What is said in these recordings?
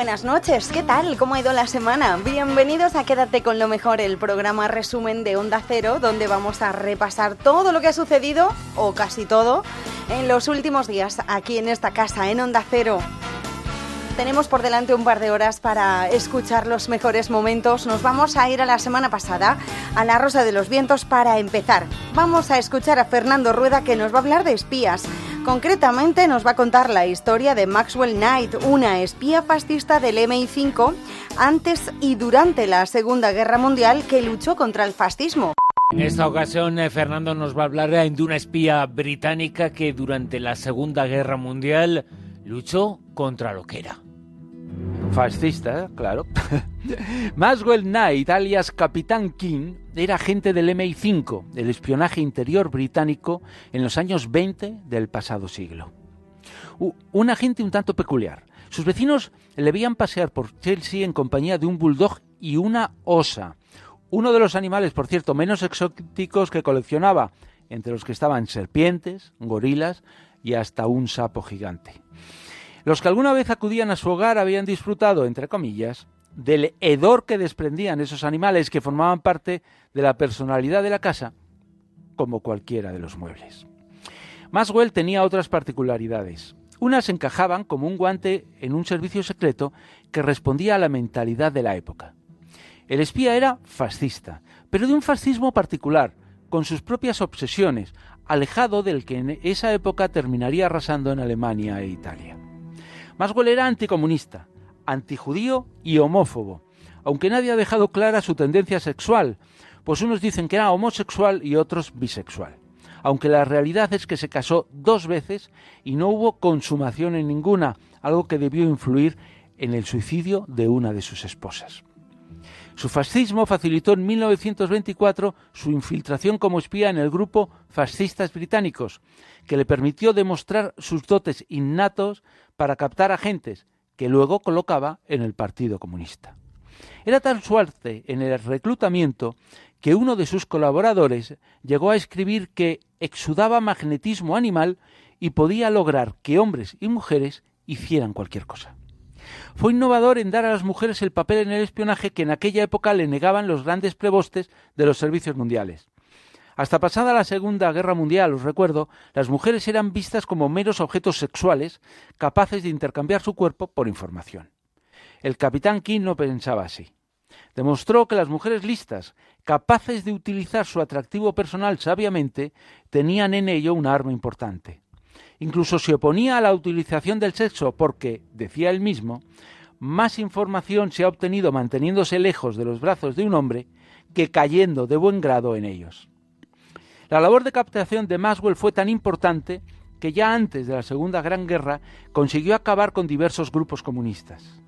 Buenas noches, ¿qué tal? ¿Cómo ha ido la semana? Bienvenidos a Quédate con lo mejor, el programa resumen de Onda Cero, donde vamos a repasar todo lo que ha sucedido, o casi todo, en los últimos días aquí en esta casa, en Onda Cero. Tenemos por delante un par de horas para escuchar los mejores momentos. Nos vamos a ir a la semana pasada, a la Rosa de los Vientos, para empezar. Vamos a escuchar a Fernando Rueda que nos va a hablar de espías. Concretamente nos va a contar la historia de Maxwell Knight, una espía fascista del MI5 antes y durante la Segunda Guerra Mundial que luchó contra el fascismo. En esta ocasión, eh, Fernando nos va a hablar de una espía británica que durante la Segunda Guerra Mundial luchó contra lo que era. Fascista, claro. Maxwell Knight, alias Capitán King, era agente del MI5, el espionaje interior británico, en los años 20 del pasado siglo. un agente un tanto peculiar. Sus vecinos le veían pasear por Chelsea en compañía de un bulldog y una osa. Uno de los animales, por cierto, menos exóticos que coleccionaba, entre los que estaban serpientes, gorilas y hasta un sapo gigante. Los que alguna vez acudían a su hogar habían disfrutado, entre comillas, del hedor que desprendían esos animales que formaban parte de la personalidad de la casa, como cualquiera de los muebles. Maswell tenía otras particularidades. Unas encajaban como un guante en un servicio secreto que respondía a la mentalidad de la época. El espía era fascista, pero de un fascismo particular, con sus propias obsesiones, alejado del que en esa época terminaría arrasando en Alemania e Italia. Maswell era anticomunista, antijudío y homófobo, aunque nadie ha dejado clara su tendencia sexual, pues unos dicen que era homosexual y otros bisexual, aunque la realidad es que se casó dos veces y no hubo consumación en ninguna, algo que debió influir en el suicidio de una de sus esposas. Su fascismo facilitó en 1924 su infiltración como espía en el grupo Fascistas Británicos, que le permitió demostrar sus dotes innatos para captar agentes que luego colocaba en el Partido Comunista. Era tan suerte en el reclutamiento que uno de sus colaboradores llegó a escribir que exudaba magnetismo animal y podía lograr que hombres y mujeres hicieran cualquier cosa. Fue innovador en dar a las mujeres el papel en el espionaje que en aquella época le negaban los grandes prebostes de los servicios mundiales. Hasta pasada la Segunda Guerra Mundial, os recuerdo, las mujeres eran vistas como meros objetos sexuales capaces de intercambiar su cuerpo por información. El capitán King no pensaba así. Demostró que las mujeres listas, capaces de utilizar su atractivo personal sabiamente, tenían en ello una arma importante. Incluso se oponía a la utilización del sexo porque, decía él mismo, más información se ha obtenido manteniéndose lejos de los brazos de un hombre que cayendo de buen grado en ellos. La labor de captación de Maxwell fue tan importante que ya antes de la Segunda Gran Guerra consiguió acabar con diversos grupos comunistas.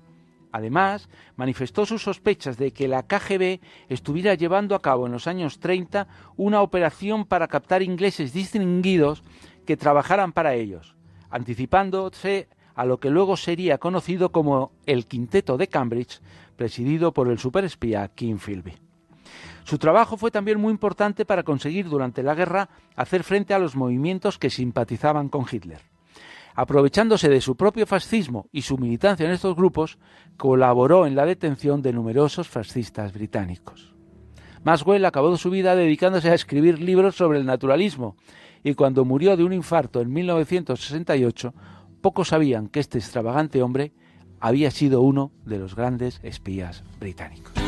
Además, manifestó sus sospechas de que la KGB estuviera llevando a cabo en los años 30 una operación para captar ingleses distinguidos que trabajaran para ellos, anticipándose a lo que luego sería conocido como el Quinteto de Cambridge, presidido por el superespía Kim Philby. Su trabajo fue también muy importante para conseguir durante la guerra hacer frente a los movimientos que simpatizaban con Hitler. Aprovechándose de su propio fascismo y su militancia en estos grupos, colaboró en la detención de numerosos fascistas británicos. Maxwell acabó su vida dedicándose a escribir libros sobre el naturalismo y cuando murió de un infarto en 1968, pocos sabían que este extravagante hombre había sido uno de los grandes espías británicos.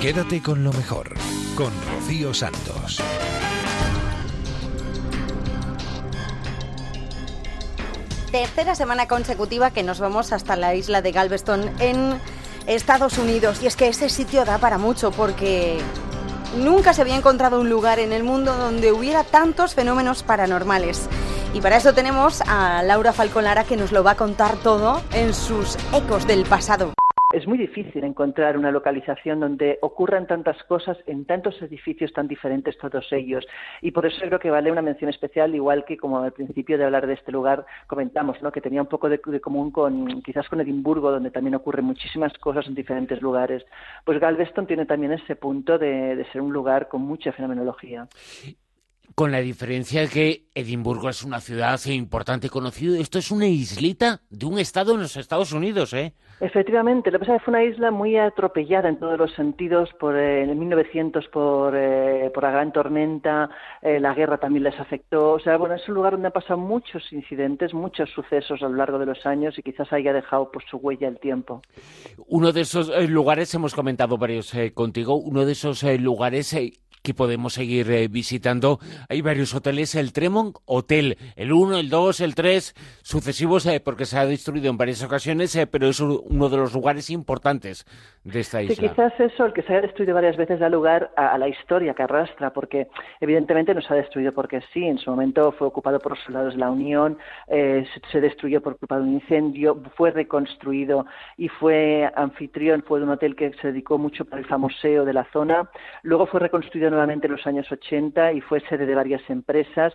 Quédate con lo mejor, con Rocío Santos. Tercera semana consecutiva que nos vamos hasta la isla de Galveston en Estados Unidos. Y es que ese sitio da para mucho porque nunca se había encontrado un lugar en el mundo donde hubiera tantos fenómenos paranormales. Y para eso tenemos a Laura Falcolara que nos lo va a contar todo en sus ecos del pasado. Es muy difícil encontrar una localización donde ocurran tantas cosas en tantos edificios tan diferentes todos ellos. Y por eso creo que vale una mención especial, igual que como al principio de hablar de este lugar comentamos, ¿no? que tenía un poco de, común con quizás con Edimburgo, donde también ocurren muchísimas cosas en diferentes lugares. Pues Galveston tiene también ese punto de, de ser un lugar con mucha fenomenología con la diferencia que Edimburgo es una ciudad importante y conocida. Esto es una islita de un estado en los Estados Unidos, ¿eh? Efectivamente, lo que pasa es que fue una isla muy atropellada en todos los sentidos por eh, en 1900 por, eh, por la gran tormenta, eh, la guerra también les afectó. O sea, bueno, es un lugar donde han pasado muchos incidentes, muchos sucesos a lo largo de los años y quizás haya dejado por su huella el tiempo. Uno de esos lugares, hemos comentado varios contigo, uno de esos lugares que podemos seguir eh, visitando. Hay varios hoteles, el Tremont Hotel, el 1, el 2, el 3, sucesivos, eh, porque se ha destruido en varias ocasiones, eh, pero es uno de los lugares importantes de esta isla. Sí, quizás eso, el que se haya destruido varias veces, da lugar a, la historia que arrastra, porque evidentemente no se ha destruido porque sí, en su momento fue ocupado por los soldados de la Unión, se, destruyó por culpa de un incendio, fue reconstruido y fue anfitrión, fue de un hotel que se dedicó mucho para el famoseo de la zona, luego fue reconstruido nuevamente en los años 80 y fue sede de varias empresas.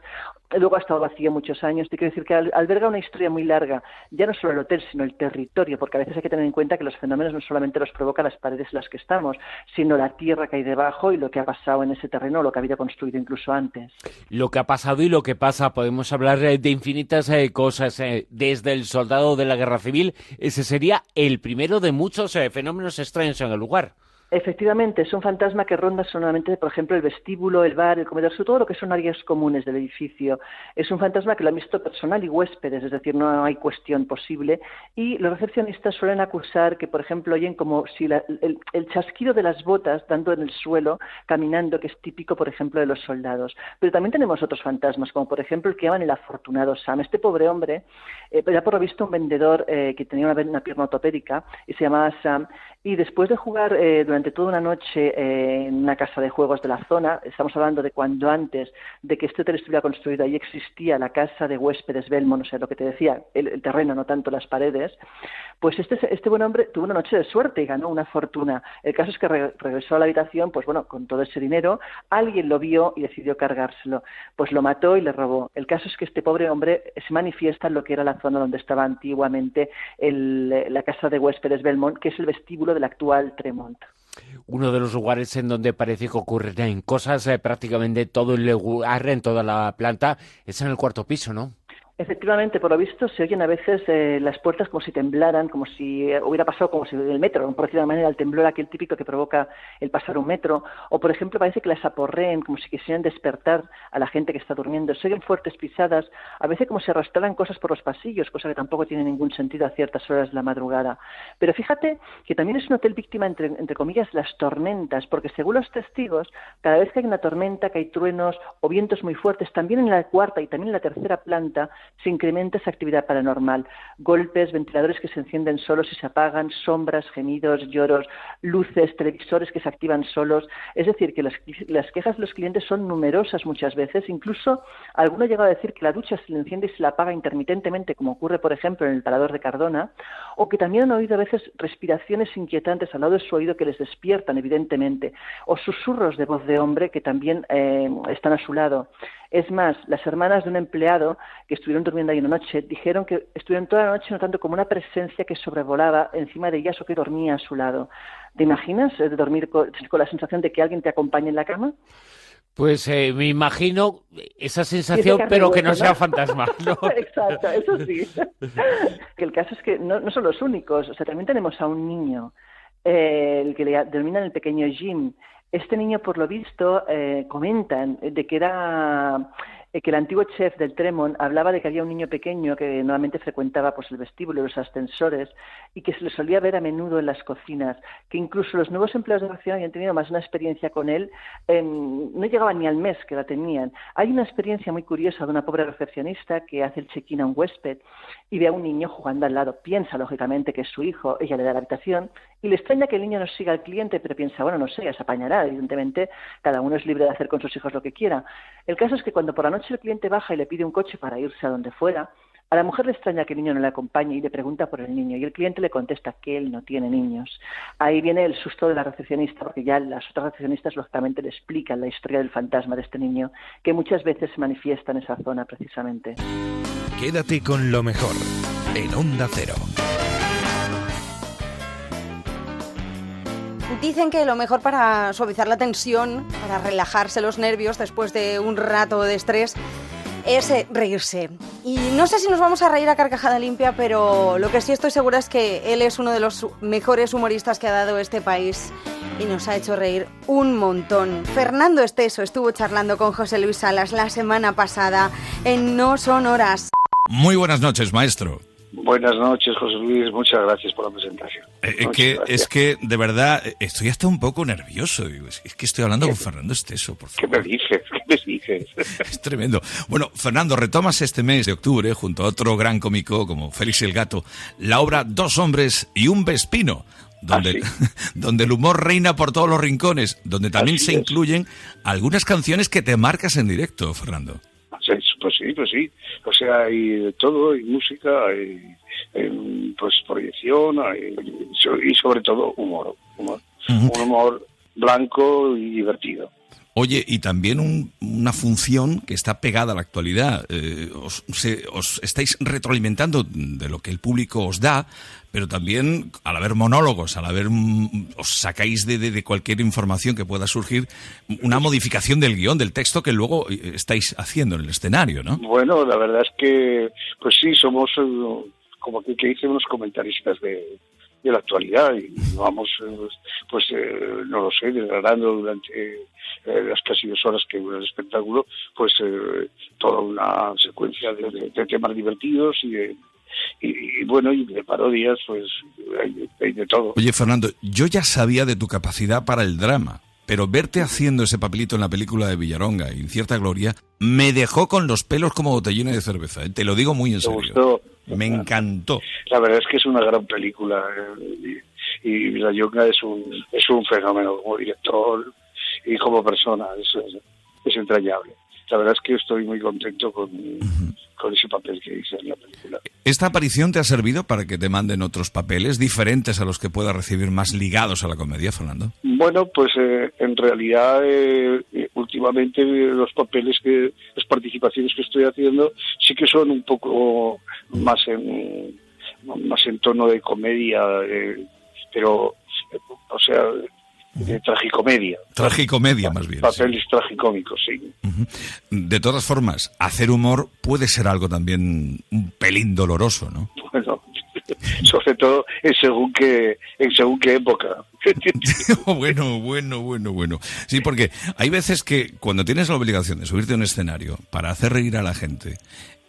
Luego ha estado vacío muchos años. Te quiero decir que alberga una historia muy larga, ya no solo el hotel, sino el territorio, porque a veces hay que tener en cuenta que los fenómenos no solamente los provocan las paredes en las que estamos, sino la tierra que hay debajo y lo que ha pasado en ese terreno, lo que había construido incluso antes. Lo que ha pasado y lo que pasa, podemos hablar eh, de infinitas eh, cosas, eh, desde el soldado de la guerra civil, ese sería el primero de muchos fenómenos extraños en el lugar. Efectivamente, es un fantasma que ronda solamente, por ejemplo, el vestíbulo, el bar, el comedor, todo lo que son áreas comunes del edificio. Es un fantasma que lo han visto personal y huéspedes, es decir, no hay cuestión posible. Y los recepcionistas suelen acusar que, por ejemplo, oyen como si el, el, chasquido de las botas dando en el suelo, caminando, que es típico, por ejemplo, de los soldados. Pero también tenemos otros fantasmas, como por ejemplo el que llaman el afortunado Sam. Este pobre hombre, eh, ya por lo visto un vendedor eh, que tenía una, una pierna ortopédica y se llamaba Sam, y después de jugar eh, durante toda una noche eh, en una casa de juegos de la zona, estamos hablando de cuando antes de que este hotel estuviera construido, ahí existía la casa de huéspedes Belmont, o sea, lo que te decía, el, terreno, no tanto las paredes, pues este, este buen hombre tuvo una noche de suerte y ganó una fortuna. El caso es que regresó a la habitación, pues bueno, con todo ese dinero, alguien lo vio y decidió cargárselo, pues lo mató y le robó. El caso es que este pobre hombre se manifiesta en lo que era la zona donde estaba antiguamente la casa de huéspedes Belmont, que es el vestíbulo del actual Tremont. Uno de los lugares en donde parece que ocurren cosas eh, prácticamente todo el lugar, en toda la planta, es en el cuarto piso, ¿no? Efectivamente, por lo visto se oyen a veces eh, las puertas como si temblaran, como si eh, hubiera pasado como si el metro, por decirlo de manera, el temblor aquel típico que provoca el pasar un metro, o por ejemplo parece que las aporreen como si quisieran despertar a la gente que está durmiendo. Se oyen fuertes pisadas, a veces como si arrastraran cosas por los pasillos, cosa que tampoco tiene ningún sentido a ciertas horas de la madrugada. Pero fíjate que también es un hotel víctima, entre, entre comillas, las tormentas, porque según los testigos, cada vez que hay una tormenta, que hay truenos o vientos muy fuertes, también en la cuarta y también en la tercera planta, se incrementa esa actividad paranormal. Golpes, ventiladores que se encienden solos y se apagan, sombras, gemidos, lloros, luces, televisores que se activan solos. Es decir, que las, quejas de los clientes son numerosas muchas veces. Incluso alguno ha llegado a decir que la ducha se le enciende y se la apaga intermitentemente, como ocurre, por ejemplo, en el parador de Cardona, o que también han oído a veces respiraciones inquietantes al lado de su oído que les despiertan, evidentemente, o susurros de voz de hombre que también eh, están a su lado. Es más, las hermanas de un empleado que estuvieron durmiendo ahí una noche dijeron que estuvieron toda la noche notando como una presencia que sobrevolaba encima de ellas o que dormía a su lado. ¿Te imaginas eh, dormir con, la sensación de que alguien te acompaña en la cama? Pues eh, me imagino esa sensación, pero que no sea fantasma. Exacto, eso sí. que el caso es que no, son los únicos. O sea, también tenemos a un niño, eh, el que le denominan el pequeño Jim, este niño, por lo visto, eh, comentan de que era eh, que el antiguo chef del Tremont hablaba de que había un niño pequeño que nuevamente frecuentaba pues, el vestíbulo y los ascensores y que se le solía ver a menudo en las cocinas, que incluso los nuevos empleados de la cocina habían tenido más una experiencia con él, no llegaban ni al mes que la tenían. Hay una experiencia muy curiosa de una pobre recepcionista que hace el check-in a un huésped y ve a un niño jugando al lado. Piensa, lógicamente, que es su hijo, ella le da la habitación y le extraña que el niño no siga al cliente, pero piensa, bueno, no sé, ya se apañará. Evidentemente, cada uno es libre de hacer con sus hijos lo que quiera. El caso es que cuando por la noche el cliente baja y le pide un coche para irse a donde fuera, A la mujer le extraña que el niño no le acompañe y le pregunta por el niño y el cliente le contesta que él no tiene niños. Ahí viene el susto de la recepcionista porque ya las otras recepcionistas lógicamente le explican la historia del fantasma de este niño que muchas veces se manifiesta en esa zona precisamente. Quédate con lo mejor en Onda Cero. Dicen que lo mejor para suavizar la tensión, para relajarse los nervios después de un rato de estrés, es eh, reírse. Y no sé si nos vamos a reír a carcajada limpia, pero lo que sí estoy segura es que él es uno de los mejores humoristas que ha dado este país y nos ha hecho reír un montón. Fernando Esteso estuvo charlando con José Luis Salas la semana pasada en No Son Horas. Muy buenas noches, maestro. Buenas noches, José Luis. Muchas gracias por la presentación. Eh, es, que, es que, de verdad, estoy hasta un poco nervioso. Es que estoy hablando con Fernando Esteso, por favor. ¿Qué me dices? ¿Qué me dices? Es tremendo. Bueno, Fernando, retomas este mes de octubre, junto a otro gran cómico como Félix el Gato, la obra Dos hombres y un vespino. Donde, ¿Ah, donde el humor reina por todos los rincones, donde también Así se es. incluyen algunas canciones que te marcas en directo, Fernando. Pues sí, pues sí. O sea, hay de todo, hay música, hay, pues proyección, hay, y sobre todo humor. humor. Un humor blanco y divertido. Oye, y también un- una función que está pegada a la actualidad. Eh, os, estáis retroalimentando de lo que el público os da, pero también al haber monólogos, al haber mm, os sacáis de, de- cualquier información que pueda surgir una modificación del guion, del texto que luego eh, estáis haciendo en el escenario, ¿no? Bueno, la verdad es que, pues sí, somos eh, como que, que dicen unos comentaristas de, de la actualidad y vamos, eh, pues eh, no lo sé, desgranando durante eh, las casi dos horas que dura el espectáculo, pues eh, toda una secuencia de, de- de temas divertidos y, de- y, y bueno, y de parodias, pues hay, hay de todo. Oye, Fernando, yo ya sabía de tu capacidad para el drama, pero verte haciendo ese papelito en la película de Villaronga, Incierta Gloria, me dejó con los pelos como botellines de cerveza. Te lo digo muy en ¿Te serio. gustó? Me encantó. La verdad es que es una gran película eh, y, y Villayonga es un, es un fenómeno como director y como persona, es, es entrañable. La verdad es que estoy muy contento con, con ese papel que hice en la película. ¿Esta aparición te ha servido para que te manden otros papeles diferentes a los que puedas recibir más ligados a la comedia, Fernando? Bueno, pues eh, en realidad eh, eh, últimamente eh, los papeles que, las participaciones que estoy haciendo sí que son un poco más en, más en tono de comedia, eh, pero, o sea, de tragicomedia. Tragicomedia, más bien. sí. Papeles tragicómicos, sí. De todas formas, hacer humor puede ser algo también un pelín doloroso, ¿no? Bueno, sobre todo en según qué, en según qué época. bueno, bueno, bueno, bueno. Sí, porque hay veces que cuando tienes la obligación de subirte a un escenario para hacer reír a la gente,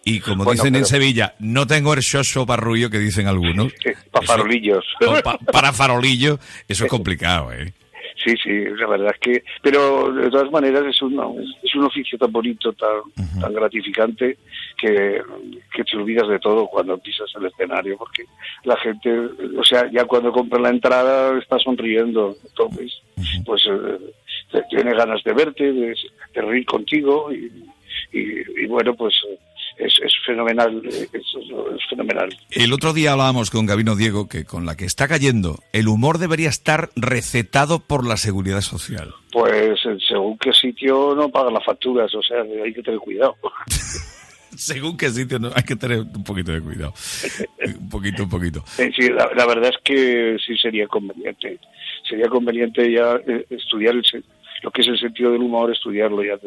y como Bueno, dicen en Sevilla, no tengo el shosho parrullo que dicen algunos. para farolillos. para farolillo, eso es complicado, ¿eh? Sí, sí, la verdad es que, pero de todas maneras es un, es un oficio tan bonito, tan, tan gratificante, que, que te olvidas de todo cuando pisas el escenario, porque la gente, o sea, ya cuando compra la entrada está sonriendo, entonces, pues eh, tiene ganas de verte, de, de reír contigo, y, y, y bueno, pues es, es fenomenal, eh, es, es fenomenal. El otro día hablábamos con Gabino Diego que con la que está cayendo, el humor debería estar recetado por la seguridad social. Pues en según qué sitio no pagan las facturas, o sea, hay que tener cuidado. Según qué sitio, ¿no? hay que tener un poquito de cuidado. Un poquito, un poquito. Eh, Sí, la, la verdad es que sí sería conveniente. Sería conveniente ya eh, estudiar el lo que es el sentido del humor, estudiarlo ya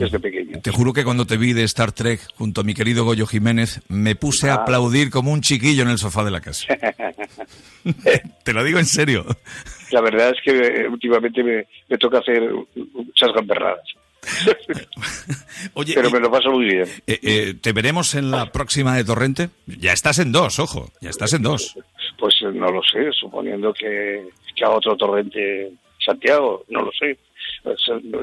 desde pequeño. Te juro que cuando te vi de Star Trek junto a mi querido Goyo Jiménez, me puse a Ah. aplaudir como un chiquillo en el sofá de la casa. Te lo digo en serio. La verdad es que eh, últimamente me, me toca hacer muchas gamberradas. Oye, Pero y- me lo paso muy bien. eh, eh, ¿te veremos en la próxima de Torrente? Ya estás en dos, ojo, ya estás en dos. Pues eh, no lo sé, suponiendo que, que haga otro torrente Santiago, no lo sé. Pues,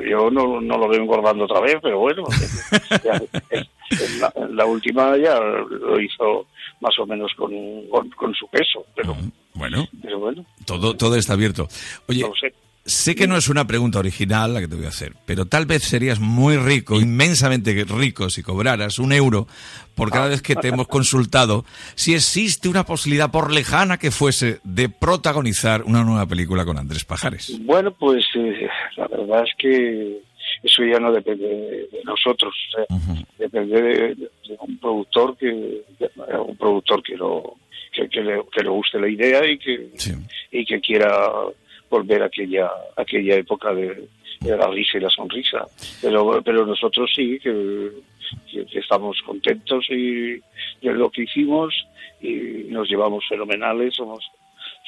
Yo no, no lo veo engordando otra vez, pero bueno, ya, en la, en la última ya lo hizo más o menos con, con, con su peso, pero, Bueno, pero bueno, todo, todo está abierto. Oye, no lo sé. Sé que no es una pregunta original la que te voy a hacer, pero tal vez serías muy rico, inmensamente rico, si cobraras un euro por cada vez que te hemos consultado si existe una posibilidad, por lejana que fuese, de protagonizar una nueva película con Andrés Pajares. Bueno, pues eh, la verdad es que eso ya no depende de nosotros, depende de, un productor que un productor que lo que, le, que le guste la idea y que y que quiera volver a aquella, aquella época de, la risa y la sonrisa. Pero, pero nosotros sí que, estamos contentos y de lo que hicimos y nos llevamos fenomenales, somos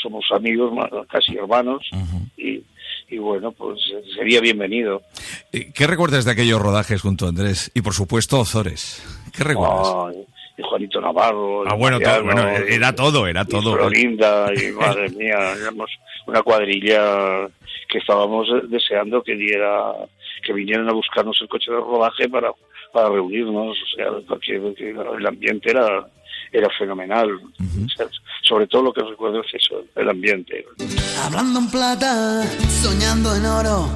somos amigos, casi hermanos, y, y, bueno, pues sería bienvenido. ¿Qué recuerdas de aquellos rodajes junto a Andrés? Y por supuesto, Ozores. ¿Qué recuerdas? Y Juanito Navarro. Ah, bueno, bueno, era todo, era todo. Florinda, y madre mía, éramos una cuadrilla que estábamos deseando que diera, que vinieran a buscarnos el coche de rodaje para, para reunirnos, o sea, porque, el ambiente era era fenomenal. sobre todo lo que recuerdo es eso, el ambiente. Hablando en plata, soñando en oro,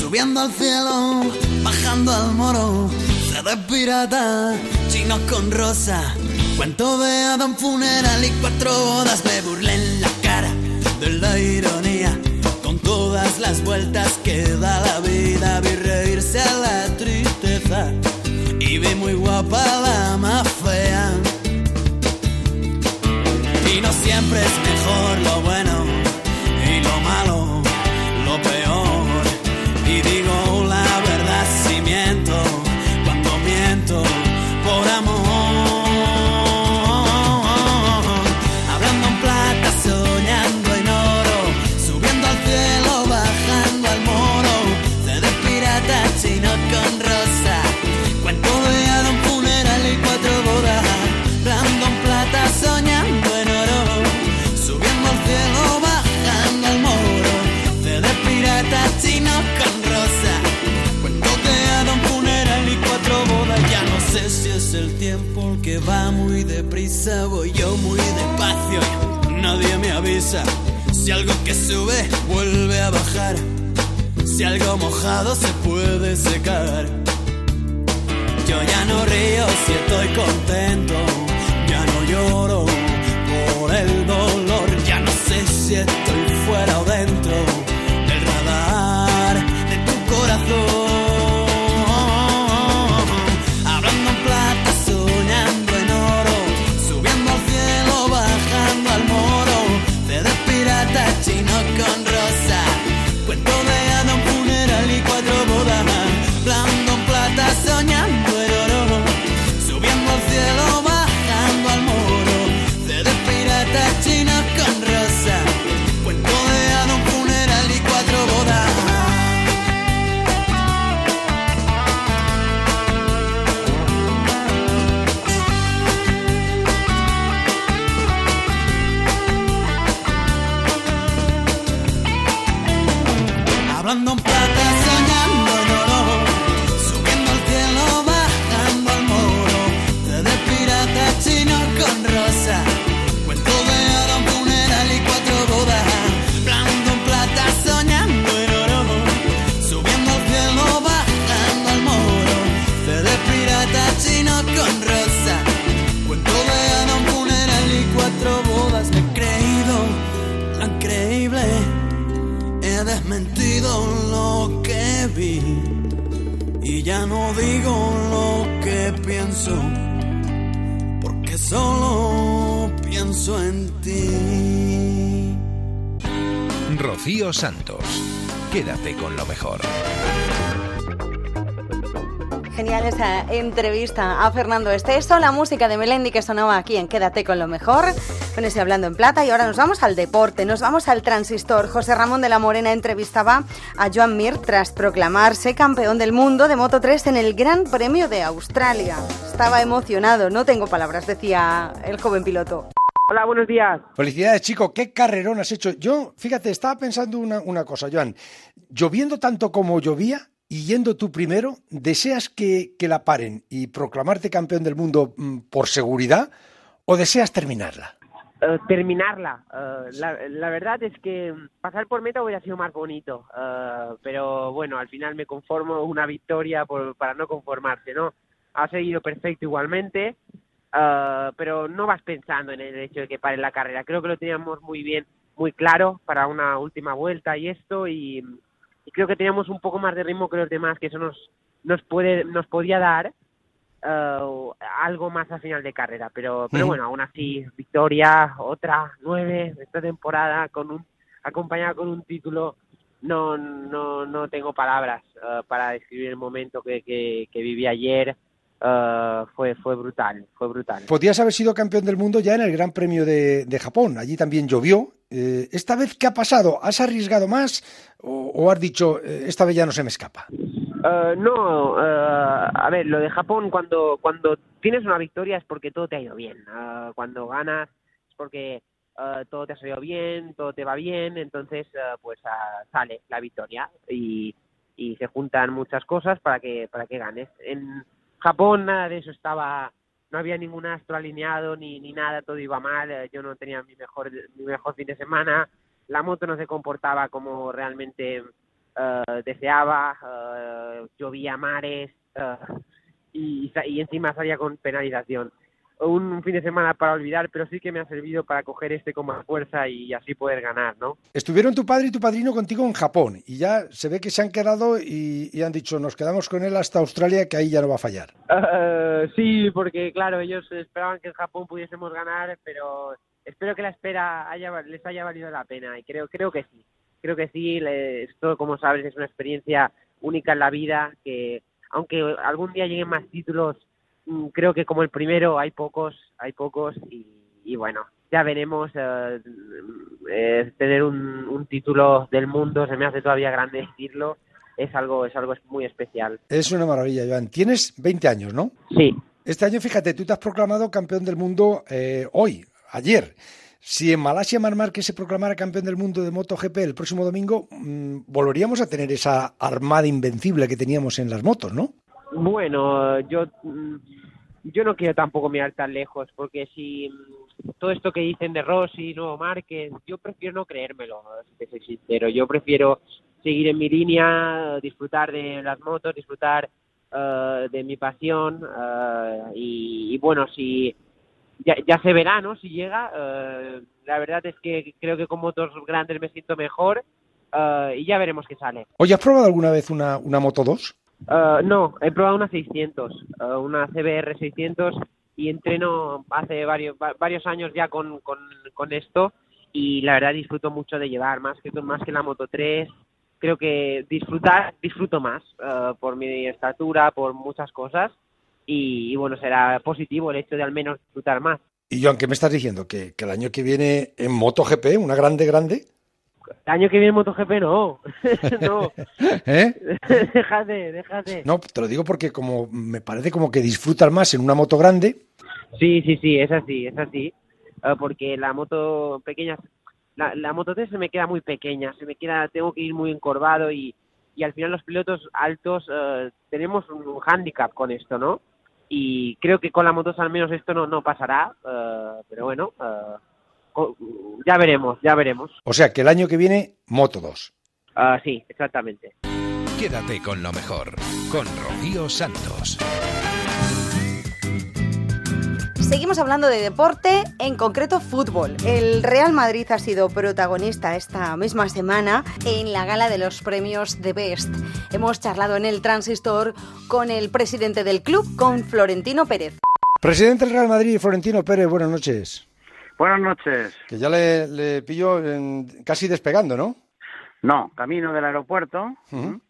subiendo al cielo, bajando al moro de pirata, chino con rosa. Cuento de Adam funeral y cuatro bodas. Me burlé en la cara de la ironía. Con todas las vueltas que da la vida, vi reírse a la tristeza. Y vi muy guapa la más fea. Y no siempre es mejor lo bueno y lo malo, lo peor. Y digo Si algo que sube vuelve a bajar, si algo mojado se puede secar. Yo ya no río si estoy contento, ya no lloro por el dolor, ya no sé si estoy fuera o dentro Santos. Entrevista a Fernando Esteso, la música de Melendi que sonaba aquí en Quédate con lo mejor, con ese hablando en plata y ahora nos vamos al deporte, nos vamos al transistor. José Ramón de la Morena entrevistaba a Joan Mir tras proclamarse campeón del mundo de Moto 3 en el Gran Premio de Australia. Estaba emocionado, no tengo palabras, decía el joven piloto. Hola, buenos días. Felicidades, chico. Qué carrerón has hecho. Yo, fíjate, estaba pensando una, una cosa, Joan. Lloviendo tanto como llovía y yendo tú primero, ¿deseas que, que la paren y proclamarte campeón del mundo mm, por seguridad o deseas terminarla? eh, terminarla. Eh, la, verdad es que pasar por meta hubiera sido más bonito, eh, pero bueno, al final me conformo una victoria para no conformarse, ¿no? Ha seguido perfecto igualmente, pero no vas pensando en el hecho de que pare la carrera. Creo que lo teníamos muy bien, muy claro para una última vuelta y esto, y, y creo que teníamos un poco más de ritmo que los demás, que eso nos, nos, puede, nos podía dar uh, algo más a final de carrera. Pero, pero bueno, aún así, victoria, otra, nueve esta temporada, con un, acompañada con un título. No, no, no tengo palabras uh, para describir el momento que, que, que viví ayer. Uh, fue, fue brutal, fue brutal. Podías haber sido campeón del mundo ya en el Gran Premio de, de Japón. Allí también llovió. Eh, ¿Esta vez qué ha pasado? ¿Has arriesgado más o, o has dicho, eh, esta vez ya no se me escapa? Uh, no, uh, a ver, lo de Japón, cuando, cuando tienes una victoria es porque todo te ha ido bien. Uh, cuando ganas es porque todo te ha salido bien, todo te va bien, entonces pues sale la victoria y, y se juntan muchas cosas para que, para que ganes. En Japón nada de eso estaba, no había ningún astro alineado ni, ni nada, todo iba mal, yo no tenía mi mejor, mi mejor fin de semana, la moto no se comportaba como realmente uh, deseaba, uh, llovía mares y, y, encima salía con penalización. Un, fin de semana para olvidar, pero sí que me ha servido para coger este como fuerza y así poder ganar, ¿no? Estuvieron tu padre y tu padrino contigo en Japón y ya se ve que se han quedado y, y han dicho nos quedamos con él hasta Australia que ahí ya no va a fallar. sí, porque claro, ellos esperaban que en Japón pudiésemos ganar, pero espero que la espera haya, les haya valido la pena y creo, creo que sí creo que sí, esto como sabes es una experiencia única en la vida que aunque algún día lleguen más títulos, creo que como el primero hay pocos, hay pocos y, bueno, ya veremos eh, eh, tener un, un, título del mundo, se me hace todavía grande decirlo, es algo, es algo muy especial. Es una maravilla, Joan. Tienes 20 años, ¿no? Sí. Este año, fíjate, tú te has proclamado campeón del mundo eh, hoy, ayer. Si en Malasia Mar Márquez se proclamara campeón del mundo de MotoGP el próximo domingo, mmm, volveríamos a tener esa armada invencible que teníamos en las motos, ¿no? Bueno, yo mm, yo no quiero tampoco mirar tan lejos, porque si mm, todo esto que dicen de Rossi, Nuevo Márquez, yo prefiero no creérmelo, si te soy sincero. Yo prefiero seguir en mi línea, disfrutar de las motos, disfrutar uh, de mi pasión uh, y, bueno, si ya, ya se verá, ¿no? Si llega. Uh, la verdad es que creo que con motos grandes me siento mejor y ya veremos qué sale. Oye, ¿has probado alguna vez una, una Moto 2? Uh, no, he probado una 600, una CBR 600 y entreno hace varios, varios años ya con, con, esto y la verdad disfruto mucho de llevar, más que, más que la Moto 3. Creo que disfrutar, disfruto más por mi estatura, por muchas cosas y, y, bueno, será positivo el hecho de al menos disfrutar más. Y Joan, ¿qué me estás diciendo? ¿Que, que el año que viene en MotoGP, una grande, grande? El año que viene en MotoGP no. no. ¿Eh? déjate, déjate. No, te lo digo porque como me parece como que disfrutas más en una moto grande. Sí, sí, sí, es así, es así. Uh, porque la moto pequeña, la, la Moto 3 se me queda muy pequeña, se me queda, tengo que ir muy encorvado y, y al final los pilotos altos uh, tenemos un handicap con esto, ¿no? y creo que con la motos al menos esto no, no pasará, uh, pero bueno, uh, ya veremos, ya veremos. O sea que el año que viene, Moto 2. Uh, sí, exactamente. Quédate con lo mejor, con Rocío Santos. Seguimos hablando de deporte, en concreto fútbol. El Real Madrid ha sido protagonista esta misma semana en la gala de los premios The Best. Hemos charlado en el transistor con el presidente del club, con Florentino Pérez. Presidente del Real Madrid, Florentino Pérez, buenas noches. Buenas noches. Que ya le, le pillo en, casi despegando, ¿no? No, camino del aeropuerto. Uh -huh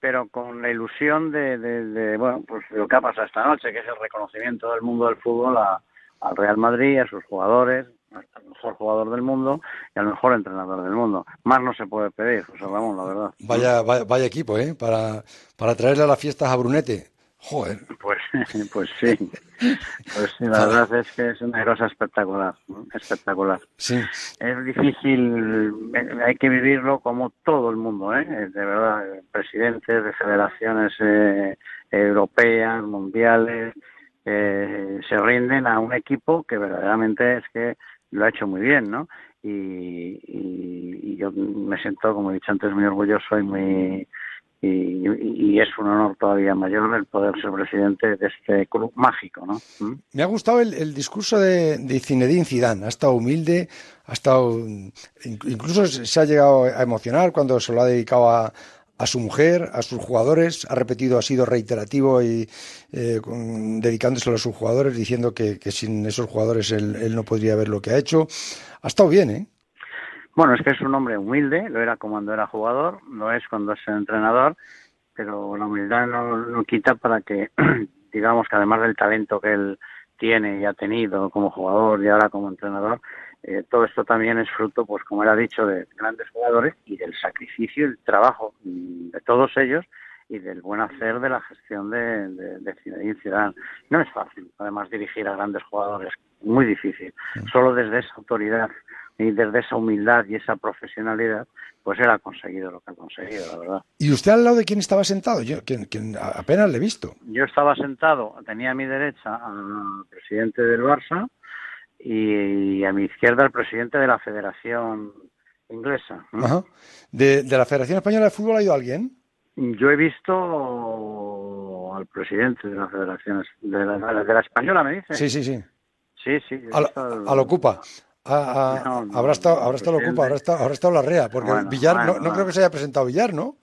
pero con la ilusión de, de, de, bueno, pues lo que ha pasado esta noche, que es el reconocimiento del mundo del fútbol a, al Real Madrid, a sus jugadores, al mejor jugador del mundo y al mejor entrenador del mundo. Más no se puede pedir, José Ramón, la verdad. Vaya, vaya, vaya equipo, ¿eh? Para, para traerle a las fiestas a Brunete. Joder. Pues, pues sí. Pues sí, la verdad es que es una cosa espectacular, espectacular. Sí. Es difícil, hay que vivirlo como todo el mundo, ¿eh? De verdad, presidentes de federaciones eh, europeas, mundiales, eh, se rinden a un equipo que verdaderamente es que lo ha hecho muy bien, ¿no? Y, y, yo me siento, como he dicho antes, muy orgulloso y muy y, es un honor todavía mayor el poder ser presidente de este club mágico, ¿no? ¿Mm? Me ha gustado el, discurso de, de Zinedine Zidane, ha estado humilde, ha estado incluso se ha llegado a emocionar cuando se lo ha dedicado a, su mujer, a sus jugadores, ha repetido, ha sido reiterativo y eh, dedicándoselo a sus jugadores, diciendo que, sin esos jugadores él, no podría ver lo que ha hecho. Ha estado bien, ¿eh? Bueno, es que es un hombre humilde, lo era cuando era jugador, lo es cuando es entrenador, pero la humildad no, no quita para que, digamos que además del talento que él tiene y ha tenido como jugador y ahora como entrenador, eh, todo esto también es fruto, pues como era dicho, de grandes jugadores y del sacrificio y el trabajo de todos ellos y del buen hacer de la gestión de, de, de No es fácil, además, dirigir a grandes jugadores, muy difícil. Solo desde esa autoridad y desde esa humildad y esa profesionalidad, pues él ha conseguido lo que ha conseguido, la verdad. ¿Y usted al lado de quién estaba sentado? Yo quien, apenas le he visto. Yo estaba sentado, tenía a mi derecha al presidente del Barça, y a mi izquierda el presidente de la Federación Inglesa. ¿De, la Federación Española de Fútbol ha ido alguien? Yo he visto al presidente de la Federación de la, Española, ¿me dice? Sí, sí, sí. Sí, sí. A, lo ocupa. Habrá estado, habrá estado lo ocupa, habrá estado, habrá estado la REA, porque Villar, no, no creo que se haya presentado Villar, ¿no?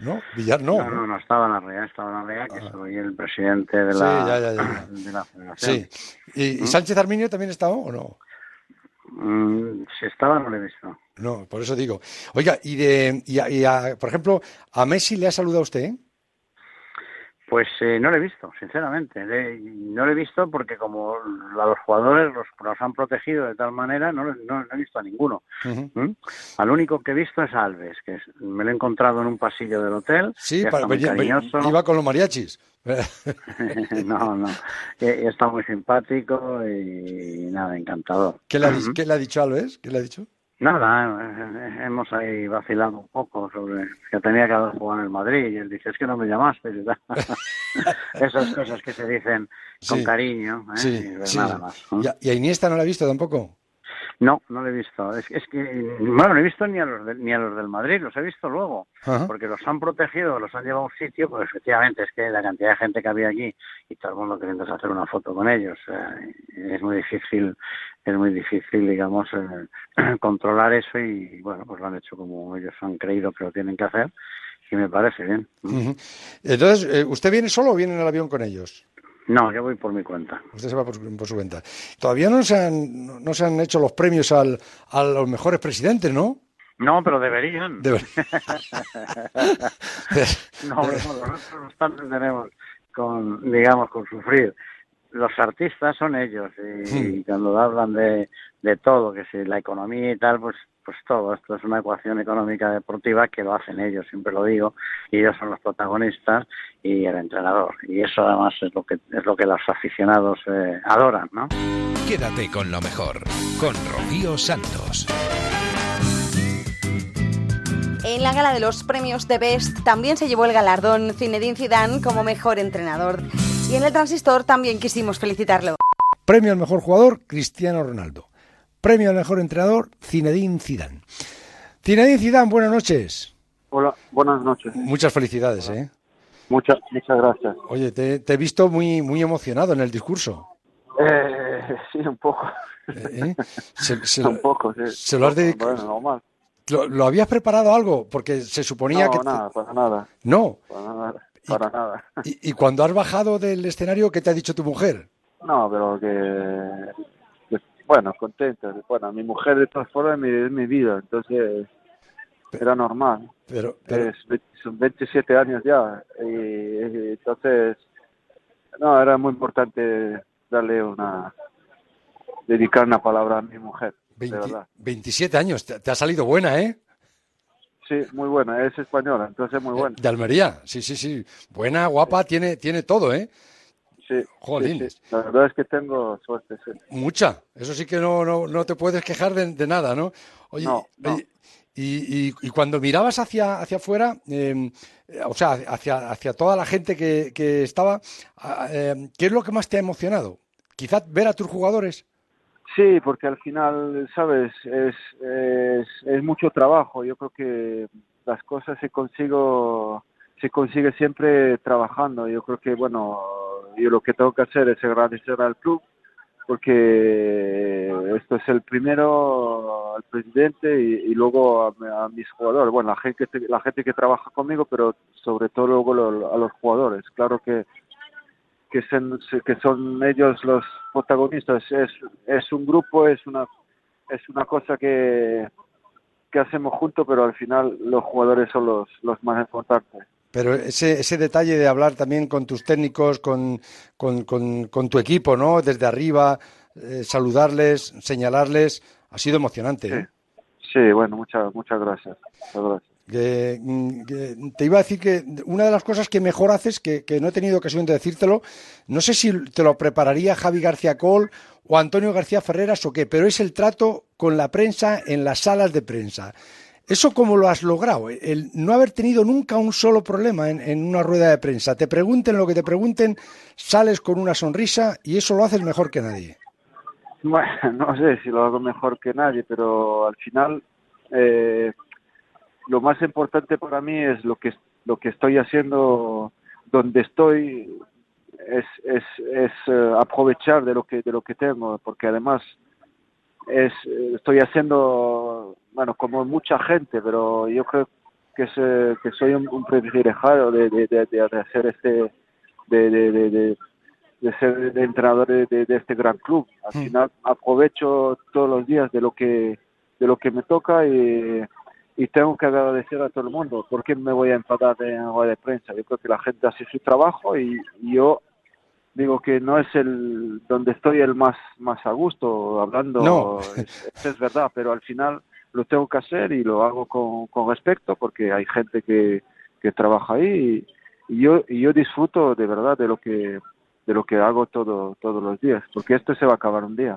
¿No? Villar no. No, no, no estaba en la REA, estaba en la REA, que ah. soy el presidente de la, de la federación. Sí. ¿Y, Sánchez Arminio también estaba o no? Mm, si estaba, no lo he visto. No, por eso digo. Oiga, y, de, y, y a, por ejemplo, a Messi le ha saludado usted, ¿eh? Pues eh, no lo he visto, sinceramente. no lo he visto porque como los jugadores los, han protegido de tal manera, no, no, he visto a ninguno. ¿Mm? Al único que he visto es a Alves, que me lo he encontrado en un pasillo del hotel. Sí, para, iba con los mariachis. no, no. Está muy simpático y nada, encantador. ¿Qué le ha, ¿qué le ha dicho Alves? ¿Qué le ha dicho? Nada, eh, hemos ahí vacilado un poco sobre que tenía que haber jugado en el Madrid y él dice, es que no me llamaste. Esas cosas que se dicen con cariño. ¿eh? Sí, y, nada más, ¿Y a Iniesta no la ha visto tampoco? No, no lo he visto. Es, que, bueno, no he visto ni a los ni a los del Madrid, los he visto luego, porque los han protegido, los han llevado a un sitio, pues efectivamente es que la cantidad de gente que había aquí y todo el mundo queriendo hacer una foto con ellos, eh, es muy difícil, es muy difícil, digamos, eh, controlar eso y bueno, pues lo han hecho como ellos han creído que lo tienen que hacer y me parece bien. Entonces, eh, ¿usted viene solo o viene en el avión con ellos? No, yo voy por mi cuenta. Usted se va por su, cuenta. Todavía no se han, no se han hecho los premios al, a los mejores presidentes, ¿no? No, pero deberían. Deberían. no, nosotros los tenemos con, digamos, con sufrir. Los artistas son ellos y, cuando hablan de, de todo, que si la economía y tal, pues pues todo. Esto es una ecuación económica deportiva que lo hacen ellos, siempre lo digo, y ellos son los protagonistas y el entrenador. Y eso además es lo que es lo que los aficionados eh, adoran, ¿no? Quédate con lo mejor, con Rocío Santos. En la gala de los premios de Best también se llevó el galardón Zinedine Zidane como mejor entrenador. Y en el Transistor también quisimos felicitarlo. Premio al mejor jugador, Cristiano Ronaldo. Premio al mejor entrenador, Zinedine Zidane. Zinedine Zidane, buenas noches. Hola, buenas noches. Muchas felicidades, ¿eh? Muchas, muchas gracias. Oye, te, he visto muy, muy emocionado en el discurso. Eh, sí, un poco. ¿Eh? Se, un poco, sí. Se lo has dedicado. ¿Lo, habías preparado algo? Porque se suponía no, que. No, nada, para nada. No. Para nada. Para nada. Y, y, cuando has bajado del escenario, ¿qué te ha dicho tu mujer? No, pero que bueno, contenta. Bueno, mi mujer de todas formas es mi, vida, entonces era normal. Pero, son 27 años ya, y, entonces, no, era muy importante darle una, dedicar una palabra a mi mujer. 27 años, te, ha salido buena, ¿eh? Sí, muy buena, es española, entonces muy buena. De Almería, sí, sí, sí. Buena, guapa, tiene, tiene todo, ¿eh? Sí, La verdad es que tengo suerte, Mucha. Eso sí que no, no, no te puedes quejar de, nada, ¿no? Oye, y, y, cuando mirabas hacia, hacia afuera, em, o sea, hacia, hacia toda la gente que, que estaba, em, ¿qué es lo que más te ha emocionado? Quizás ver a tus jugadores. Sí, porque al final, sabes, es, mucho trabajo. Yo creo que las cosas se consigo se consigue siempre trabajando. Yo creo que, bueno, yo lo que tengo que hacer es agradecer al club porque esto es el primero al presidente y, luego a, mis jugadores, bueno, la gente, la gente que trabaja conmigo, pero sobre todo luego a los jugadores. Claro que que son, que son ellos los protagonistas. Es, es un grupo, es una, es una cosa que, que hacemos juntos, pero al final los jugadores son los, los más importantes. Pero ese, ese detalle de hablar también con tus técnicos, con, con, con, tu equipo, ¿no? Desde arriba, eh, saludarles, señalarles, ha sido emocionante. ¿eh? Sí. bueno, muchas, muchas gracias. Muchas gracias. Mm, que, te iba a decir que una de las cosas que mejor haces, que, no he tenido ocasión de decírtelo, no sé si te lo prepararía Javi García Col o Antonio García Ferreras o qué, pero es el trato con la prensa en las salas de prensa. ¿Eso cómo lo has logrado? El no haber tenido nunca un solo problema en, en, una rueda de prensa. Te pregunten lo que te pregunten, sales con una sonrisa y eso lo haces mejor que nadie. Bueno, no sé si lo hago mejor que nadie, pero al final eh, lo más importante para mí es lo que lo que estoy haciendo donde estoy es, es, es eh, aprovechar de lo que de lo que tengo porque además es estoy haciendo bueno como mucha gente pero yo creo que, que soy un, privilegiado de, de, de, hacer este de, de, de, ser entrenador de, este gran club. Al final aprovecho todos los días de lo que de lo que me toca y y tengo que agradecer a todo el mundo. porque me voy a enfadar en rueda de prensa? Yo creo que la gente hace su trabajo y, yo digo que no es el donde estoy el más más a gusto hablando no. es, verdad pero al final lo tengo que hacer y lo hago con, con respeto porque hay gente que, que trabaja ahí y, y, yo y yo disfruto de verdad de lo que de lo que hago todo todos los días porque esto se va a acabar un día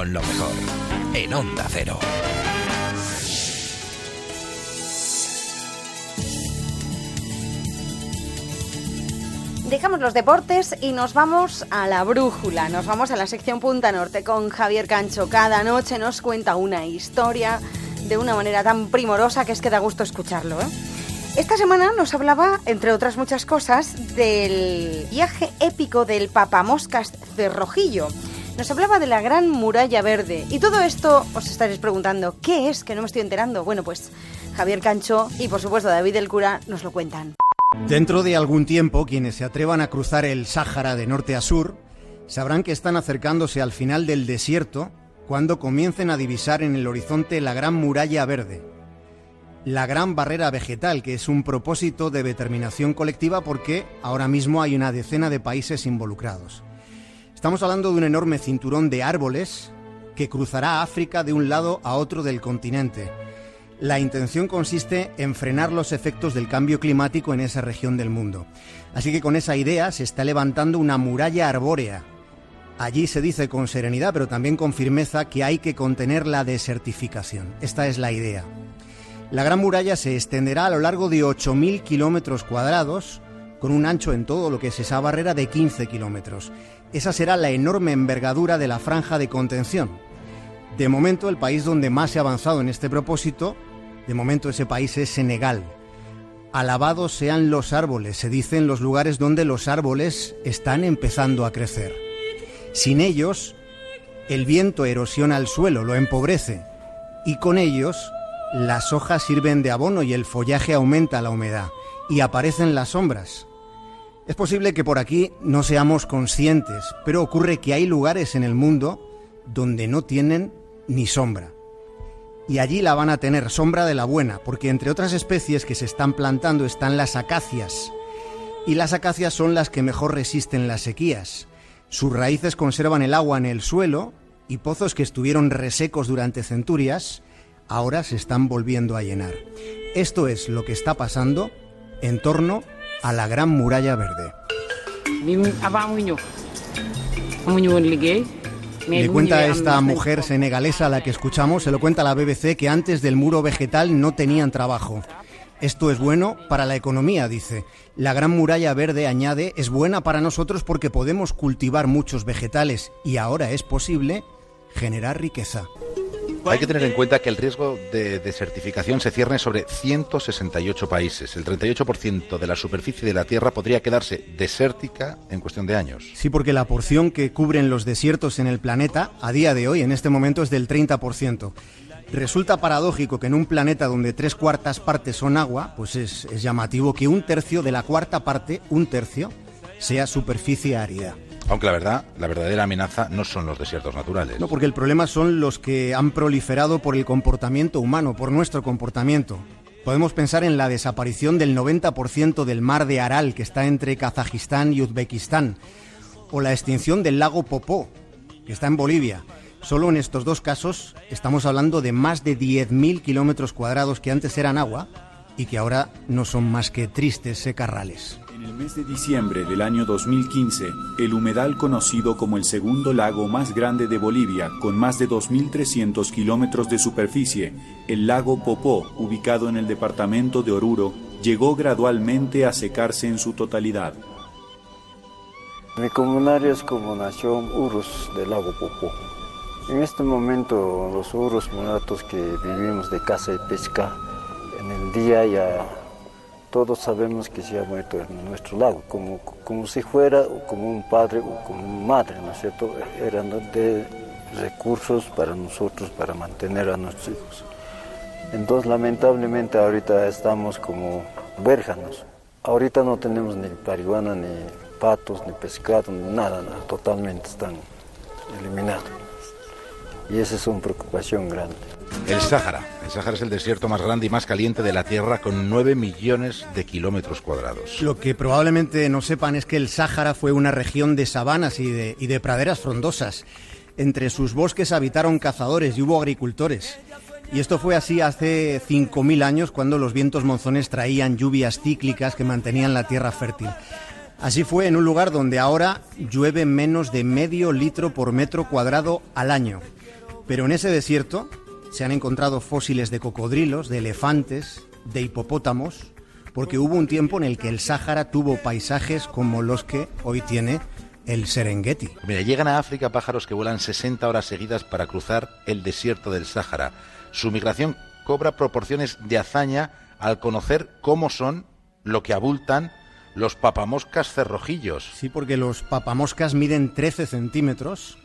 con lo mejor en Onda Cero. Dejamos los deportes y nos vamos a la brújula, nos vamos a la sección Punta Norte con Javier Cancho. Cada noche nos cuenta una historia de una manera tan primorosa que es que da gusto escucharlo. ¿eh? Esta semana nos hablaba, entre otras muchas cosas, del viaje épico del papamoscas Cerrojillo. Nos hablaba de la Gran Muralla Verde. Y todo esto os estaréis preguntando, ¿qué es? Que no me estoy enterando. Bueno, pues Javier Cancho y por supuesto David el Cura nos lo cuentan. Dentro de algún tiempo, quienes se atrevan a cruzar el Sáhara de norte a sur sabrán que están acercándose al final del desierto cuando comiencen a divisar en el horizonte la Gran Muralla Verde, la Gran Barrera Vegetal, que es un propósito de determinación colectiva porque ahora mismo hay una decena de países involucrados. Estamos hablando de un enorme cinturón de árboles que cruzará África de un lado a otro del continente la intención consiste en frenar los efectos del cambio climático en esa región del mundo. Así que con esa idea se está levantando una muralla arbórea. Allí se dice con serenidad, pero también con firmeza, que hay que contener la desertificación. Esta es la idea. La Gran Muralla se extenderá a lo largo de 8.000 kilómetros cuadrados, con un ancho en todo lo que es esa barrera de 15 kilómetros. Esa será la enorme envergadura de la franja de contención. De momento, el país donde más se ha avanzado en este propósito de momento ese país es Senegal. Alabados sean los árboles, se dice en los lugares donde los árboles están empezando a crecer. Sin ellos, el viento erosiona el suelo, lo empobrece, y con ellos las hojas sirven de abono y el follaje aumenta la humedad, y aparecen las sombras. Es posible que por aquí no seamos conscientes, pero ocurre que hay lugares en el mundo donde no tienen ni sombra y allí la van a tener, sombra de la buena, porque entre otras especies que se están plantando están las acacias. Y las acacias son las que mejor resisten las sequías. Sus raíces conservan el agua en el suelo y pozos que estuvieron resecos durante centurias ahora se están volviendo a llenar. Esto es lo que está pasando en torno a la Gran Muralla Verde. Le cuenta a esta mujer senegalesa a la que escuchamos, se lo cuenta a la BBC, que antes del muro vegetal no tenían trabajo. Esto es bueno para la economía, dice. La gran muralla verde, añade, es buena para nosotros porque podemos cultivar muchos vegetales y ahora es posible generar riqueza. Hay que tener en cuenta que el riesgo de desertificación se cierne sobre 168 países. El 38% de la superficie de la Tierra podría quedarse desértica en cuestión de años. Sí, porque la porción que cubren los desiertos en el planeta a día de hoy, en este momento, es del 30%. Resulta paradójico que en un planeta donde tres cuartas partes son agua, pues es, es llamativo que un tercio de la cuarta parte, un tercio, sea superficie árida. Aunque la verdad, la verdadera amenaza no son los desiertos naturales. No, porque el problema son los que han proliferado por el comportamiento humano, por nuestro comportamiento. Podemos pensar en la desaparición del 90% del mar de Aral que está entre Kazajistán y Uzbekistán, o la extinción del lago Popó, que está en Bolivia. Solo en estos dos casos estamos hablando de más de 10.000 kilómetros cuadrados que antes eran agua y que ahora no son más que tristes secarrales. Mes de diciembre del año 2015, el humedal conocido como el segundo lago más grande de Bolivia, con más de 2.300 kilómetros de superficie, el lago Popó, ubicado en el departamento de Oruro, llegó gradualmente a secarse en su totalidad. Mi comunario es como nación Urus del lago Popó. En este momento los Urus mulatos que vivimos de caza y pesca, en el día ya todos sabemos que se ha muerto en nuestro lago, como, como si fuera como un padre o como una madre, ¿no es cierto? Eran de recursos para nosotros, para mantener a nuestros hijos. Entonces, lamentablemente, ahorita estamos como huérfanos. Ahorita no tenemos ni parihuana, ni patos, ni pescado, ni nada, nada, totalmente están eliminados. Y esa es una preocupación grande. El Sáhara. El Sáhara es el desierto más grande y más caliente de la Tierra con 9 millones de kilómetros cuadrados. Lo que probablemente no sepan es que el Sáhara fue una región de sabanas y de, y de praderas frondosas. Entre sus bosques habitaron cazadores y hubo agricultores. Y esto fue así hace 5.000 años cuando los vientos monzones traían lluvias cíclicas que mantenían la tierra fértil. Así fue en un lugar donde ahora llueve menos de medio litro por metro cuadrado al año. Pero en ese desierto se han encontrado fósiles de cocodrilos, de elefantes, de hipopótamos, porque hubo un tiempo en el que el Sáhara tuvo paisajes como los que hoy tiene el Serengeti. Mira, llegan a África pájaros que vuelan 60 horas seguidas para cruzar el desierto del Sáhara. Su migración cobra proporciones de hazaña al conocer cómo son, lo que abultan los papamoscas cerrojillos. Sí, porque los papamoscas miden 13 centímetros,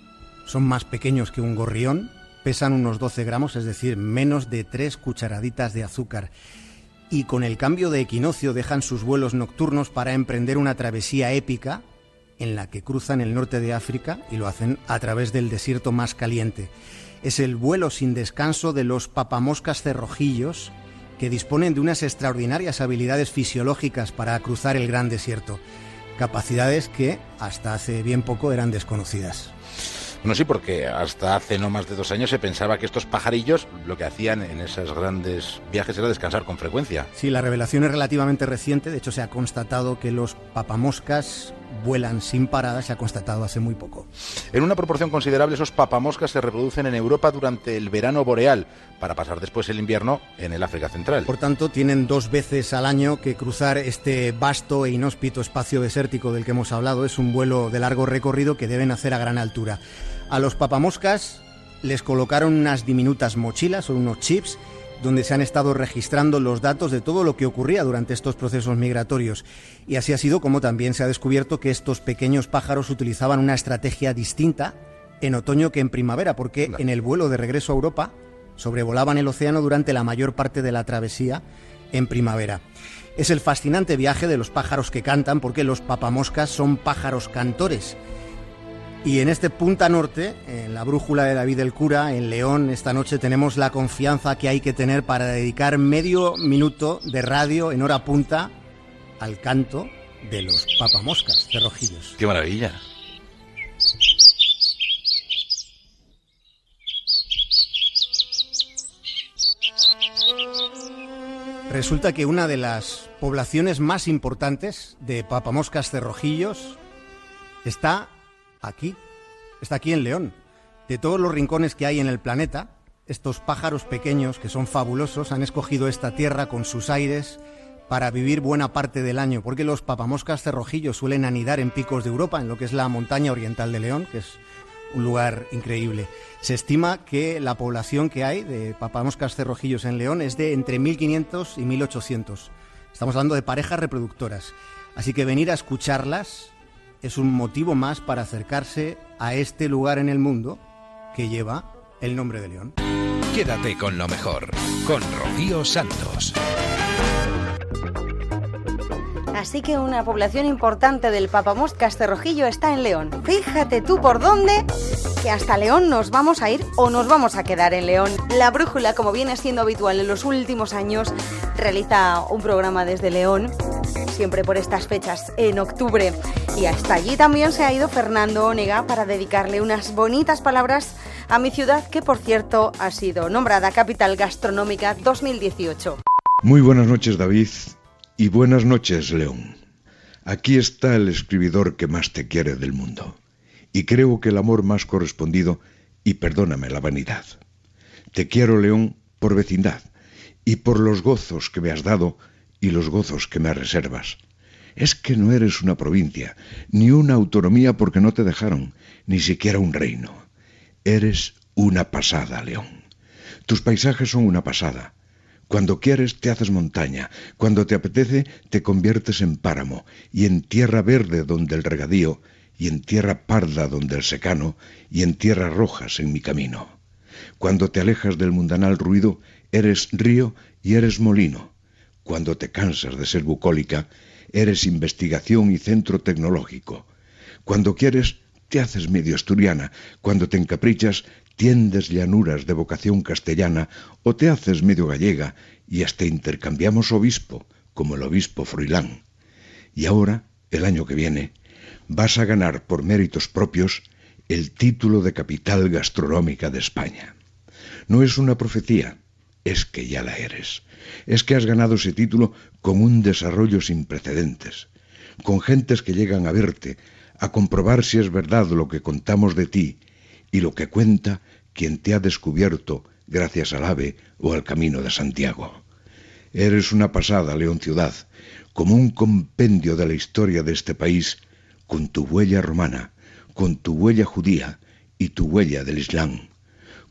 son más pequeños que un gorrión, pesan unos 12 gramos, es decir, menos de 3 cucharaditas de azúcar. Y con el cambio de equinoccio dejan sus vuelos nocturnos para emprender una travesía épica en la que cruzan el norte de África y lo hacen a través del desierto más caliente. Es el vuelo sin descanso de los papamoscas cerrojillos que disponen de unas extraordinarias habilidades fisiológicas para cruzar el gran desierto, capacidades que hasta hace bien poco eran desconocidas. No sí, porque hasta hace no más de dos años se pensaba que estos pajarillos lo que hacían en esos grandes viajes era descansar con frecuencia. Sí, la revelación es relativamente reciente. De hecho, se ha constatado que los papamoscas vuelan sin parada, se ha constatado hace muy poco. En una proporción considerable, esos papamoscas se reproducen en Europa durante el verano boreal, para pasar después el invierno en el África Central. Por tanto, tienen dos veces al año que cruzar este vasto e inhóspito espacio desértico del que hemos hablado. Es un vuelo de largo recorrido que deben hacer a gran altura. A los papamoscas les colocaron unas diminutas mochilas o unos chips donde se han estado registrando los datos de todo lo que ocurría durante estos procesos migratorios. Y así ha sido como también se ha descubierto que estos pequeños pájaros utilizaban una estrategia distinta en otoño que en primavera, porque en el vuelo de regreso a Europa sobrevolaban el océano durante la mayor parte de la travesía en primavera. Es el fascinante viaje de los pájaros que cantan, porque los papamoscas son pájaros cantores y en este Punta Norte, en la brújula de David el Cura, en León, esta noche tenemos la confianza que hay que tener para dedicar medio minuto de radio en hora punta al canto de los papamoscas cerrojillos. ¡Qué maravilla! Resulta que una de las poblaciones más importantes de papamoscas cerrojillos está aquí, está aquí en León. De todos los rincones que hay en el planeta, estos pájaros pequeños que son fabulosos han escogido esta tierra con sus aires para vivir buena parte del año, porque los papamoscas cerrojillos suelen anidar en picos de Europa, en lo que es la montaña oriental de León, que es un lugar increíble. Se estima que la población que hay de papamoscas cerrojillos en León es de entre 1.500 y 1.800. Estamos hablando de parejas reproductoras. Así que venir a escucharlas es un motivo más para acercarse a este lugar en el mundo que lleva el nombre de León. Quédate con lo mejor, con Rocío Santos. Así que una población importante del papamoscas cerrojillo está en León. Fíjate tú por dónde, que hasta León nos vamos a ir o nos vamos a quedar en León. La Brújula, como viene siendo habitual en los últimos años, realiza un programa desde León, siempre por estas fechas, en octubre. Y hasta allí también se ha ido Fernando Onega para dedicarle unas bonitas palabras a mi ciudad, que por cierto ha sido nombrada Capital Gastronómica 2018. Muy buenas noches, David, y buenas noches, León. Aquí está el escribidor que más te quiere del mundo, y creo que el amor más correspondido, y perdóname la vanidad. Te quiero, León, por vecindad, y por los gozos que me has dado y los gozos que me reservas es que no eres una provincia, ni una autonomía porque no te dejaron, ni siquiera un reino. Eres una pasada, León. Tus paisajes son una pasada. Cuando quieres te haces montaña, cuando te apetece te conviertes en páramo, y en tierra verde donde el regadío, y en tierra parda donde el secano, y en tierras rojas en mi camino. Cuando te alejas del mundanal ruido, eres río y eres molino. Cuando te cansas de ser bucólica, eres investigación y centro tecnológico. Cuando quieres, te haces medio asturiana. Cuando te encaprichas, tiendes llanuras de vocación castellana o te haces medio gallega y hasta intercambiamos obispo, como el obispo Froilán. Y ahora, el año que viene, vas a ganar por méritos propios el título de capital gastronómica de España. No es una profecía, es que ya la eres. Es que has ganado ese título con un desarrollo sin precedentes. con gentes que llegan a verte, a comprobar si es verdad lo que contamos de ti y lo que cuenta quien te ha descubierto gracias al ave o al camino de Santiago. Eres una pasada, León Ciudad, como un compendio de la historia de este país, con tu huella romana, con tu huella judía y tu huella del Islam,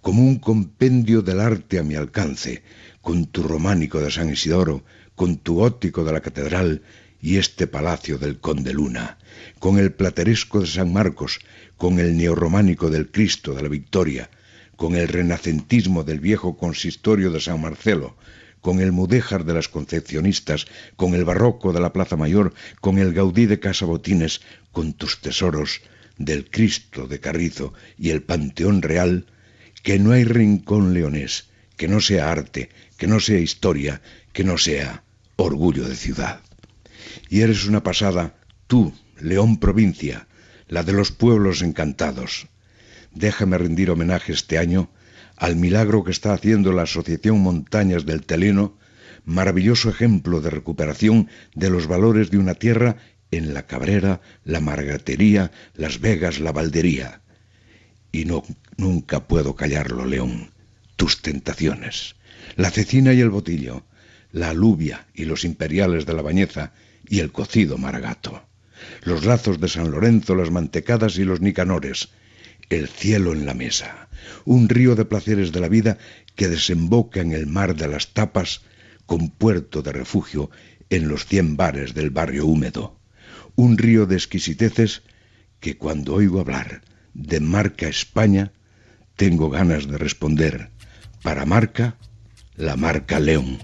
como un compendio del arte a mi alcance, con tu románico de San Isidoro, con tu óptico de la catedral y este palacio del Conde Luna, con el plateresco de San Marcos, con el neorrománico del Cristo de la Victoria, con el renacentismo del viejo consistorio de San Marcelo, con el mudéjar de las concepcionistas, con el barroco de la Plaza Mayor, con el gaudí de Casa Botines, con tus tesoros del Cristo de Carrizo y el Panteón Real, que no hay rincón leonés, que no sea arte, que no sea historia, que no sea orgullo de ciudad. Y eres una pasada, tú, León Provincia, la de los pueblos encantados. Déjame rendir homenaje este año al milagro que está haciendo la Asociación Montañas del Teleno, maravilloso ejemplo de recuperación de los valores de una tierra en la Cabrera, la Margatería, Las Vegas, la Valdería. Y no, nunca puedo callarlo, León, tus tentaciones. La cecina y el botillo, la alubia y los imperiales de la bañeza y el cocido maragato, los lazos de San Lorenzo, las mantecadas y los nicanores, el cielo en la mesa, un río de placeres de la vida que desemboca en el mar de las tapas con puerto de refugio en los cien bares del barrio húmedo, un río de exquisiteces que cuando oigo hablar de marca España, tengo ganas de responder, para marca, la marca León.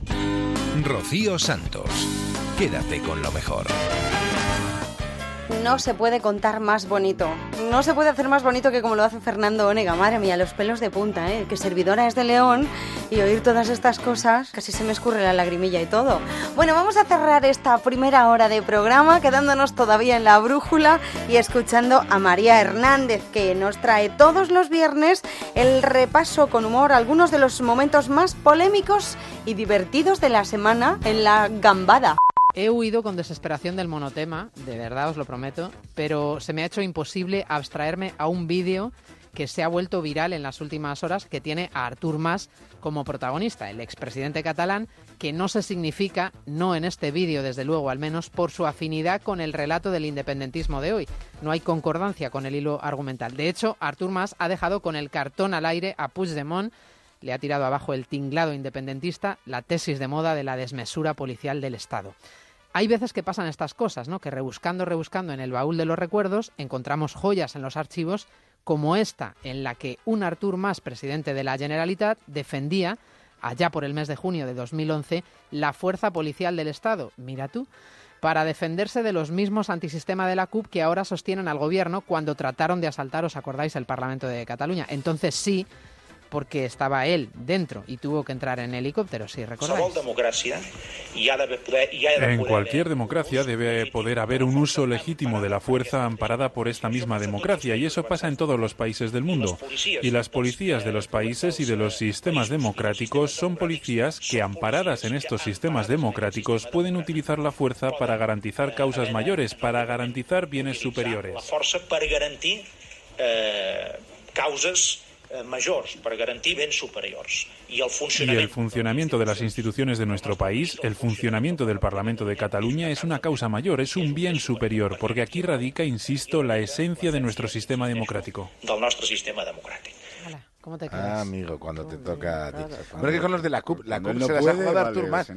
Rocío Santos, quédate con lo mejor no se puede contar más bonito. No se puede hacer más bonito que como lo hace Fernando Onega. Madre mía, los pelos de punta, ¿eh? Que servidora es de León y oír todas estas cosas, casi se me escurre la lagrimilla y todo. Bueno, vamos a cerrar esta primera hora de programa quedándonos todavía en la brújula y escuchando a María Hernández, que nos trae todos los viernes el repaso con humor algunos de los momentos más polémicos y divertidos de la semana en la gambada. He huido con desesperación del monotema, de verdad os lo prometo, pero se me ha hecho imposible abstraerme a un vídeo que se ha vuelto viral en las últimas horas, que tiene a Artur Mas como protagonista, el expresidente catalán, que no se significa, no en este vídeo desde luego al menos, por su afinidad con el relato del independentismo de hoy. No hay concordancia con el hilo argumental. De hecho, Artur Mas ha dejado con el cartón al aire a Puigdemont, le ha tirado abajo el tinglado independentista, la tesis de moda de la desmesura policial del Estado. Hay veces que pasan estas cosas, ¿no? Que rebuscando, rebuscando en el baúl de los recuerdos, encontramos joyas en los archivos como esta, en la que un Artur Mas, presidente de la Generalitat, defendía, allá por el mes de junio de 2011, la fuerza policial del Estado, mira tú, para defenderse de los mismos antisistema de la CUP que ahora sostienen al gobierno cuando trataron de asaltar, os acordáis, el Parlamento de Cataluña. Entonces sí, porque estaba él dentro y tuvo que entrar en helicóptero, si recordáis. En cualquier democracia debe poder haber un uso legítimo de la fuerza amparada por esta misma democracia y eso pasa en todos los países del mundo. Y las policías de los países y de los sistemas democráticos son policías que amparadas en estos sistemas democráticos pueden utilizar la fuerza para garantizar causas mayores, para garantizar bienes superiores. La fuerza para garantizar eh, causas mayores para garantizar bienes superiores. Y el funcionamiento de las instituciones de nuestro país, el funcionamiento del Parlamento de Cataluña es una causa mayor, es un bien superior, porque aquí radica, insisto, la esencia de nuestro sistema democrático. Del nuestro sistema democrático. ¿Cómo te quedas? Ah, amigo, cuando te toca a ti. Bueno, que con los de la CUP, la CUP se las ha jugado Artur Mas.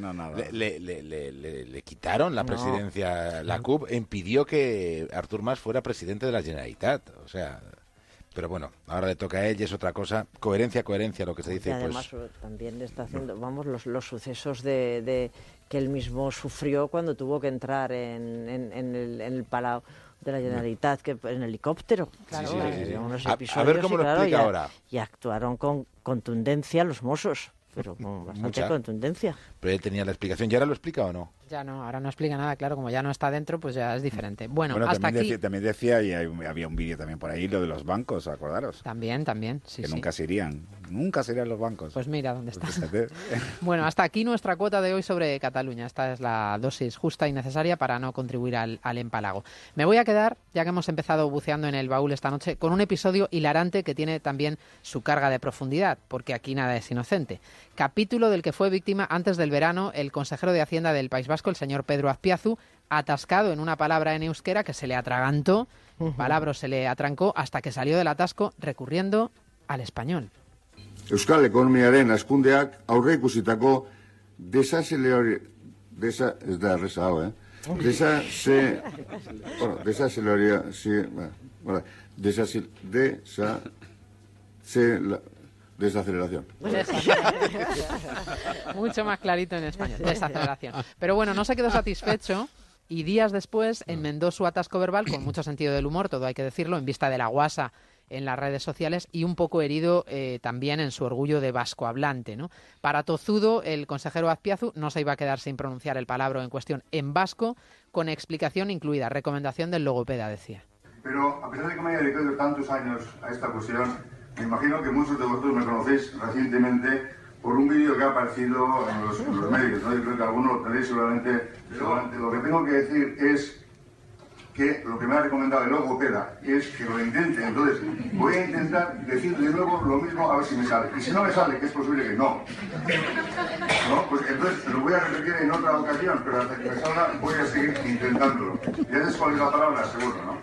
Le, le, le, le, quitaron la presidencia, la CUP impidió que Artur Mas fuera presidente de la Generalitat. O sea, pero bueno, ahora le toca a ella, es otra cosa. Coherencia, coherencia, lo que se dice. Y además pues... también le está haciendo, vamos, los, los sucesos de, de, que él mismo sufrió cuando tuvo que entrar en, en, en el, en el Palau de la Generalitat que en helicóptero. Claro, sí, sí, sí, unos a, a, ver cómo lo claro, explica y, ahora. Y actuaron con contundencia los mozos pero con bastante Mucha. contundencia. Pero él tenía la explicación. ¿Y ahora lo explica o no? Ya no, ahora no explica nada, claro, como ya no está dentro, pues ya es diferente. Bueno, Bueno, hasta también, aquí... decía, también decía, y hay- había un vídeo también por ahí, lo de los bancos, acordaros. También, también, sí, que sí. nunca se irían, nunca se irían los bancos. Pues mira dónde está. Fíjate. Bueno, hasta aquí nuestra cuota de hoy sobre Cataluña. Esta es la dosis justa y necesaria para no contribuir al, al empalago. Me voy a quedar, ya que hemos empezado buceando en el baúl esta noche, con un episodio hilarante que tiene también su carga de profundidad, porque aquí nada es inocente. Capítulo del que fue víctima antes del verano el consejero de Hacienda del País Vasco, el señor Pedro Azpiazu, atascado en una palabra en euskera que se le atragantó, palabra se le atrancó hasta que salió del atasco recurriendo al español. Euskal ekonomiaren askundeak aurre ikusitako desazeleri... Desa, ez da erreza hau, eh? Desase... Bueno, desazeleria... Sí, bueno, desase... Desa... Se... La, desaceleración. Mucho más clarito en español, desaceleración. Pero bueno, no se quedó satisfecho y días después enmendó su atasco verbal con mucho sentido del humor, todo hay que decirlo, en vista de la guasa en las redes sociales y un poco herido eh, también en su orgullo de vasco hablante. ¿no? Para Tozudo, el consejero Azpiazu no se iba a quedar sin pronunciar el palabra en cuestión en vasco, con explicación incluida, recomendación del logopeda, decía. Pero a pesar de que me haya dedicado tantos años a esta cuestión, me imagino que muchos de vosotros me conocéis recientemente por un vídeo que ha aparecido en los, en los medios. ¿no? Yo creo que algunos lo tenéis seguramente, seguramente. Lo que tengo que decir es que lo que me ha recomendado el logopeda es que lo intente. Entonces, voy a intentar decir de nuevo lo mismo a ver si me sale. Y si no me sale, que es posible que no. ¿No? Pues entonces lo voy a repetir en otra ocasión, pero hasta que me salga voy a seguir intentándolo. ¿Ya sabes cuál la palabra? Seguro, ¿no?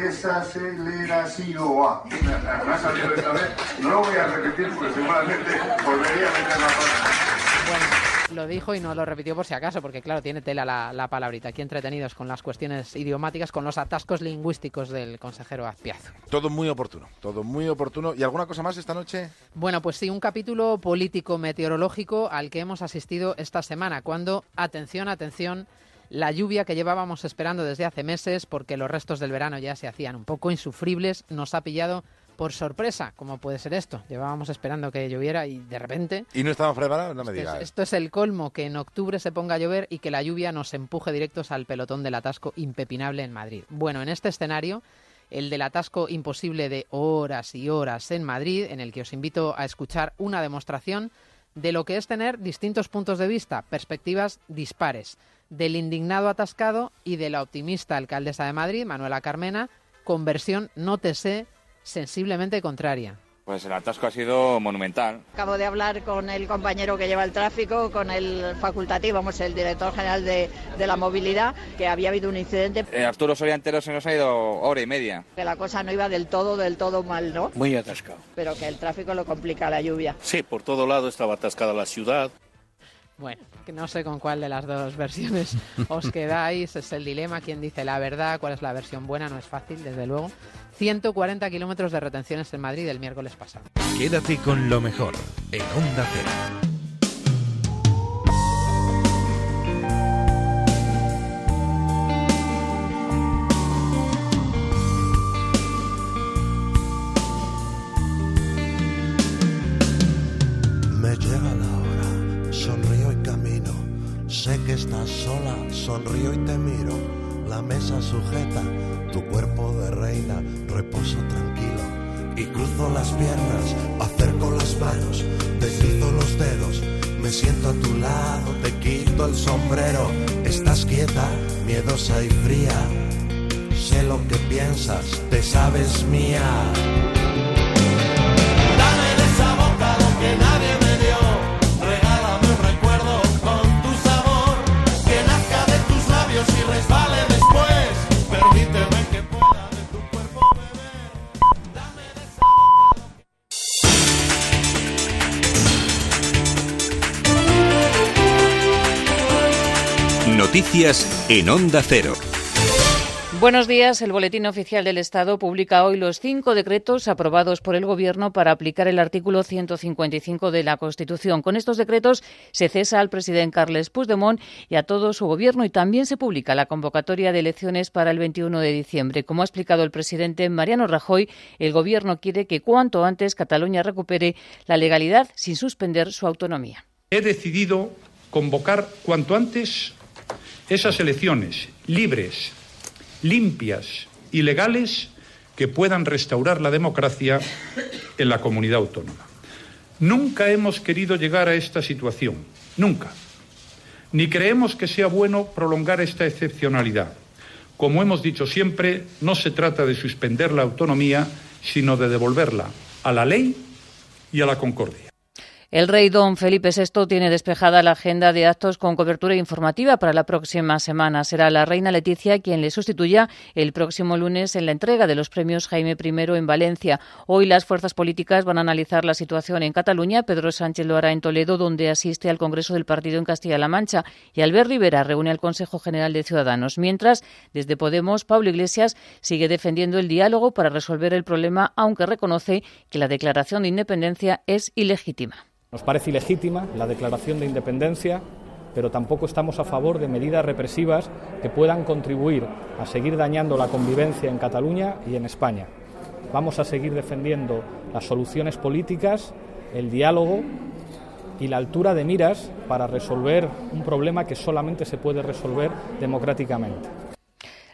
Desaceleración. Me me ha salido esta vez. No lo voy a repetir porque seguramente volvería a meter la palabra. Lo dijo y no lo repitió por si acaso, porque claro, tiene tela la, la palabrita. Aquí entretenidos con las cuestiones idiomáticas, con los atascos lingüísticos del consejero Azpiazu. Todo muy oportuno, todo muy oportuno. ¿Y alguna cosa más esta noche? Bueno, pues sí, un capítulo político meteorológico al que hemos asistido esta semana, cuando, atención, atención, la lluvia que llevábamos esperando desde hace meses, porque los restos del verano ya se hacían un poco insufribles, nos ha pillado por sorpresa. ¿Cómo puede ser esto? Llevábamos esperando que lloviera y de repente... ¿Y no estamos preparados? No me Esto es, digas. esto es el colmo, que en octubre se ponga a llover y que la lluvia nos empuje directos al pelotón del atasco impepinable en Madrid. Bueno, en este escenario, el del atasco imposible de horas y horas en Madrid, en el que os invito a escuchar una demostración de lo que es tener distintos puntos de vista, perspectivas dispares, del indignado atascado y de la optimista alcaldesa de Madrid, Manuela Carmena, con versión, nótese, sensiblemente contraria. Pues el atasco ha sido monumental. Acabo de hablar con el compañero que lleva el tráfico, con el facultativo, vamos, el director general de, de la movilidad, que había habido un incidente, Eh, Arturo Soria entero se nos ha ido hora y media. que la cosa no iba del todo, del todo mal, ¿no? Muy atascado. Pero que el tráfico lo complica la lluvia. Sí, por todo lado estaba atascada la ciudad. Bueno, que no sé con cuál de las dos versiones os quedáis, es el dilema, quién dice la verdad, cuál es la versión buena, no es fácil, desde luego. 140 kilómetros de retenciones en Madrid el miércoles pasado. Quédate con lo mejor en Onda Cero. Estás sola, sonrío y te miro. La mesa sujeta, tu cuerpo de reina, reposo tranquilo. Y cruzo las piernas, acerco las manos, deslizo los dedos. Me siento a tu lado, te quito el sombrero. Estás quieta, miedosa y fría. Sé lo que piensas, te sabes mía. Labios y resbale después. Permíteme que pueda de tu cuerpo beber. Noticias en Onda Cero. Buenos días. El Boletín Oficial del Estado publica hoy los cinco decretos aprobados por el Gobierno para aplicar el artículo 155 de la Constitución. Con estos decretos se cesa al presidente Carles Puigdemont y a todo su Gobierno y también se publica la convocatoria de elecciones para el 21 de diciembre. Como ha explicado el presidente Mariano Rajoy, el Gobierno quiere que cuanto antes Cataluña recupere la legalidad sin suspender su autonomía. He decidido convocar cuanto antes esas elecciones libres, limpias y legales que puedan restaurar la democracia en la comunidad autónoma. Nunca hemos querido llegar a esta situación, nunca. Ni creemos que sea bueno prolongar esta excepcionalidad. Como hemos dicho siempre, no se trata de suspender la autonomía, sino de devolverla a la ley y a la concordia. El rey don Felipe VI tiene despejada la agenda de actos con cobertura informativa para la próxima semana. Será la reina Leticia quien le sustituya el próximo lunes en la entrega de los premios Jaime I en Valencia. Hoy las fuerzas políticas van a analizar la situación en Cataluña. Pedro Sánchez lo hará en Toledo, donde asiste al Congreso del Partido en Castilla-La Mancha. Y Albert Rivera reúne al Consejo General de Ciudadanos. Mientras, desde Podemos, Pablo Iglesias sigue defendiendo el diálogo para resolver el problema, aunque reconoce que la declaración de independencia es ilegítima. Nos parece ilegítima la declaración de independencia, pero tampoco estamos a favor de medidas represivas que puedan contribuir a seguir dañando la convivencia en Cataluña y en España. Vamos a seguir defendiendo las soluciones políticas, el diálogo y la altura de miras para resolver un problema que solamente se puede resolver democráticamente.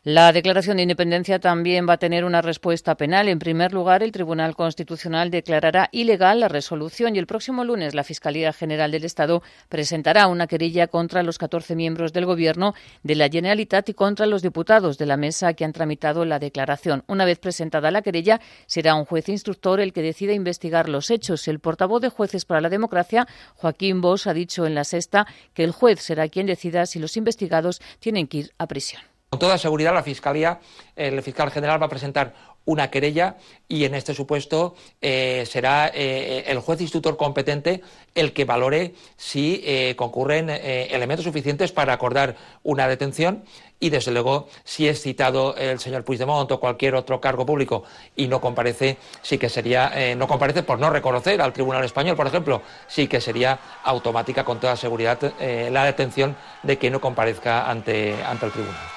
La declaración de independencia también va a tener una respuesta penal. En primer lugar, el Tribunal Constitucional declarará ilegal la resolución y el próximo lunes la Fiscalía General del Estado presentará una querella contra los 14 miembros del Gobierno de la Generalitat y contra los diputados de la mesa que han tramitado la declaración. Una vez presentada la querella, será un juez instructor el que decida investigar los hechos. El portavoz de Jueces para la Democracia, Joaquín Bosch, ha dicho en la sexta que el juez será quien decida si los investigados tienen que ir a prisión. Con toda seguridad, la Fiscalía, el fiscal general va a presentar una querella y en este supuesto eh, será eh, el juez instructor competente el que valore si eh, concurren elementos suficientes para acordar una detención y desde luego si es citado el señor Puigdemont o cualquier otro cargo público y no comparece, sí que sería, no comparece por no reconocer al Tribunal Español, por ejemplo, sí que sería automática con toda seguridad la detención de que no comparezca ante, ante el Tribunal.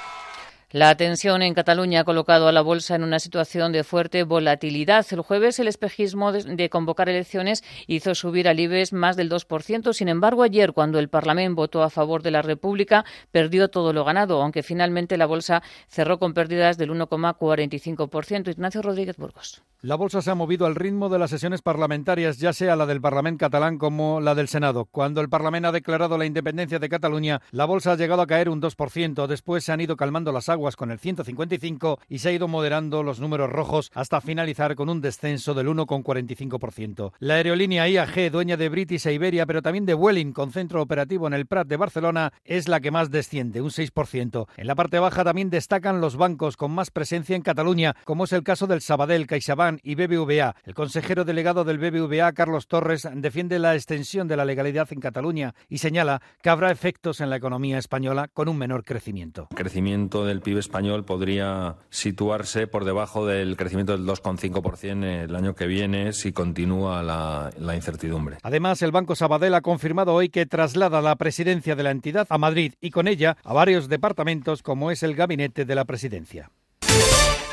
La tensión en Cataluña ha colocado a la bolsa en una situación de fuerte volatilidad. El jueves el espejismo de convocar elecciones hizo subir al IBEX más del 2%. Sin embargo, ayer, cuando el Parlamento votó a favor de la República, perdió todo lo ganado, aunque finalmente la bolsa cerró con pérdidas del 1,45%. Ignacio Rodríguez Burgos. La bolsa se ha movido al ritmo de las sesiones parlamentarias, ya sea la del Parlamento catalán como la del Senado. Cuando el Parlamento ha declarado la independencia de Cataluña, la bolsa ha llegado a caer un 2%. Después se han ido calmando las aguas con el 155 y se ha ido moderando los números rojos hasta finalizar con un descenso del 1,45%. La aerolínea IAG, dueña de British e Iberia, pero también de Vueling, con centro operativo en el Prat de Barcelona, es la que más desciende, un 6%. En la parte baja también destacan los bancos con más presencia en Cataluña, como es el caso del Sabadell, CaixaBank, y BBVA. El consejero delegado del BBVA, Carlos Torres, defiende la extensión de la legalidad en Cataluña y señala que habrá efectos en la economía española con un menor crecimiento. Crecimiento del PIB español podría situarse por debajo del crecimiento del 2,5% el año que viene si continúa la incertidumbre. Además, el Banco Sabadell ha confirmado hoy que traslada la presidencia de la entidad a Madrid y con ella a varios departamentos como es el gabinete de la presidencia.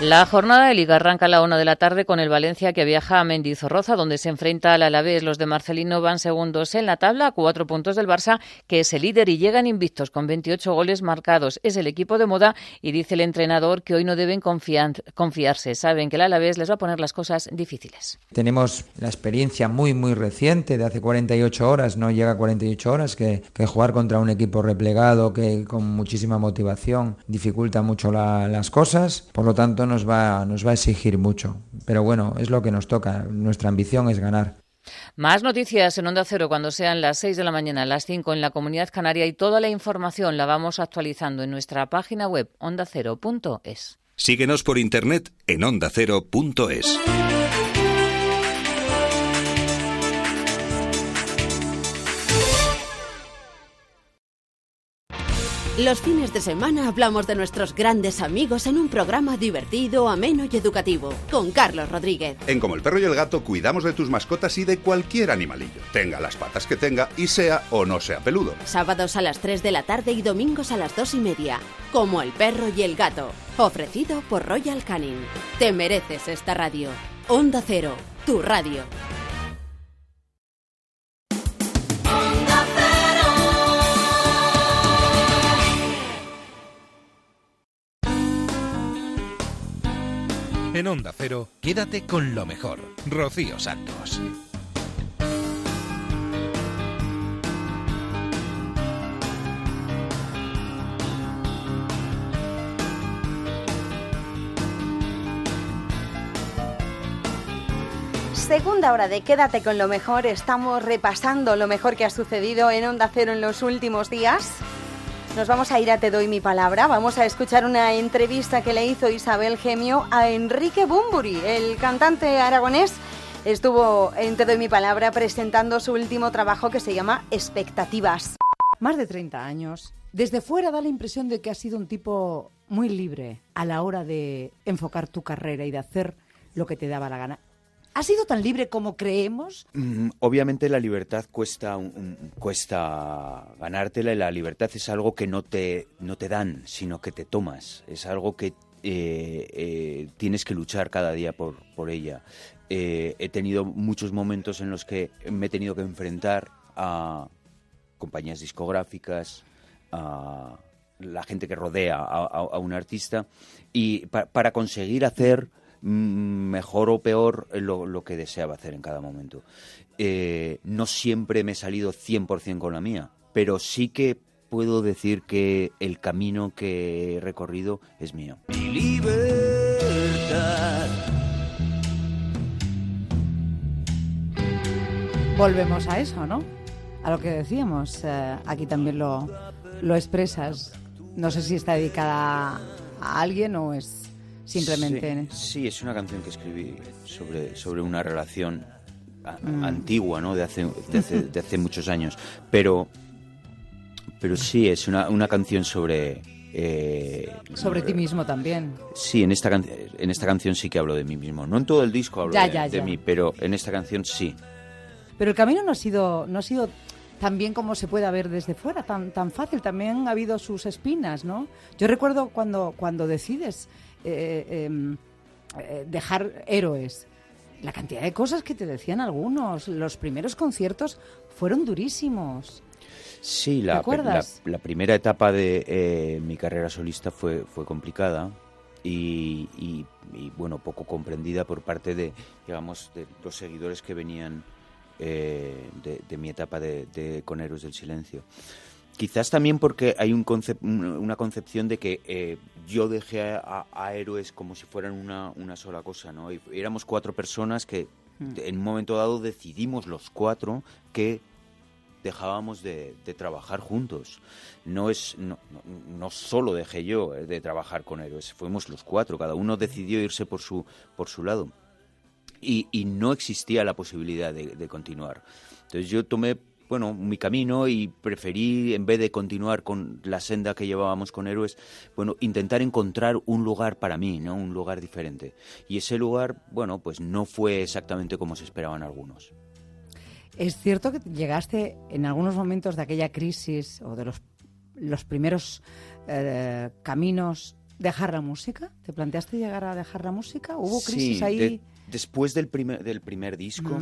La jornada de Liga arranca a la una de la tarde con el Valencia que viaja a Mendizorroza, donde se enfrenta al Alavés. Los de Marcelino van segundos en la tabla, a cuatro puntos del Barça, que es el líder y llegan invictos con 28 goles marcados. Es el equipo de moda y dice el entrenador que hoy no deben confiarse. Saben que el Alavés les va a poner las cosas difíciles. Tenemos la experiencia muy, muy reciente de hace 48 horas, no llega a 48 horas, que, jugar contra un equipo replegado que con muchísima motivación dificulta mucho las cosas. Por lo tanto, nos va, nos va a exigir mucho. Pero bueno, es lo que nos toca. Nuestra ambición es ganar. Más noticias en Onda Cero cuando sean las 6 de la mañana, las 5 en la Comunidad Canaria y toda la información la vamos actualizando en nuestra página web ondacero.es. Síguenos por internet en ondacero.es. Los fines de semana hablamos de nuestros grandes amigos en un programa divertido, ameno y educativo, con Carlos Rodríguez. En Como el perro y el gato cuidamos de tus mascotas y de cualquier animalillo, tenga las patas que tenga y sea o no sea peludo. Sábados a las 3 de la tarde y domingos a las 2 y media, Como el perro y el gato, ofrecido por Royal Canin. Te mereces esta radio. Onda Cero, tu radio. En Onda Cero, quédate con lo mejor. Rocío Santos. Segunda hora de Quédate con lo mejor. Estamos repasando lo mejor que ha sucedido en Onda Cero en los últimos días. Nos vamos a ir a Te doy mi palabra. Vamos a escuchar una entrevista que le hizo Isabel Gemio a Enrique Bumburi, el cantante aragonés. Estuvo en Te doy mi palabra presentando su último trabajo que se llama Expectativas. Más de 30 años. Desde fuera da la impresión de que has sido un tipo muy libre a la hora de enfocar tu carrera y de hacer lo que te daba la gana. ¿Has sido tan libre como creemos? Mm, obviamente la libertad cuesta, cuesta ganártela y la libertad es algo que no te, no te dan, sino que te tomas. Es algo que eh, eh, tienes que luchar cada día por, por ella. Eh, he tenido muchos momentos en los que me he tenido que enfrentar a compañías discográficas, a la gente que rodea a, a- un artista y pa- para conseguir hacer mejor o peor lo, lo que deseaba hacer en cada momento. Eh, no siempre me he salido 100% con la mía, pero sí que puedo decir que el camino que he recorrido es mío. Volvemos a eso, ¿no? A lo que decíamos. eh, aquí también lo, lo expresas. No sé si está dedicada a alguien o es simplemente... Sí, sí, es una canción que escribí sobre, sobre una relación a- Mm. antigua, ¿no? De hace, de hace, de hace muchos años. Pero, pero sí, es una, una canción sobre... eh, Sobre ti mismo también. Sí, en esta, en esta canción sí que hablo de mí mismo. No en todo el disco hablo Ya, de, ya, de ya. mí, pero en esta canción sí. Pero el camino no ha sido, no ha sido tan bien como se puede ver desde fuera, tan, tan fácil. También ha habido sus espinas, ¿no? Yo recuerdo cuando, cuando decides eh, em, eh, dejar héroes, la cantidad de cosas que te decían algunos. Los primeros conciertos fueron durísimos. Sí, ¿Te la, la- la primera etapa de eh, mi carrera solista fue, fue complicada y, y- y, bueno, poco comprendida por parte de, digamos, de los seguidores que venían eh, de, de mi etapa de, de Con Héroes del Silencio. Quizás también porque hay un concep- un- una concepción de que eh, yo dejé a, a héroes como si fueran una, una sola cosa, ¿no? Y éramos cuatro personas que Mm. en un momento dado decidimos los cuatro que dejábamos de, de trabajar juntos. No es no, solo dejé yo eh, de trabajar con héroes, fuimos los cuatro, cada uno decidió irse por su, por su lado. Y, y no existía la posibilidad de, de continuar. Entonces yo tomé bueno, mi camino y preferí, en vez de continuar con la senda que llevábamos con héroes, bueno, intentar encontrar un lugar para mí, ¿no? Un lugar diferente. Y ese lugar, bueno, pues no fue exactamente como se esperaban algunos. Es cierto que llegaste en algunos momentos de aquella crisis o de los, los primeros eh, caminos dejar la música. ¿Te planteaste llegar a dejar la música? ¿Hubo crisis Sí, ahí? de- después del primer, del primer disco.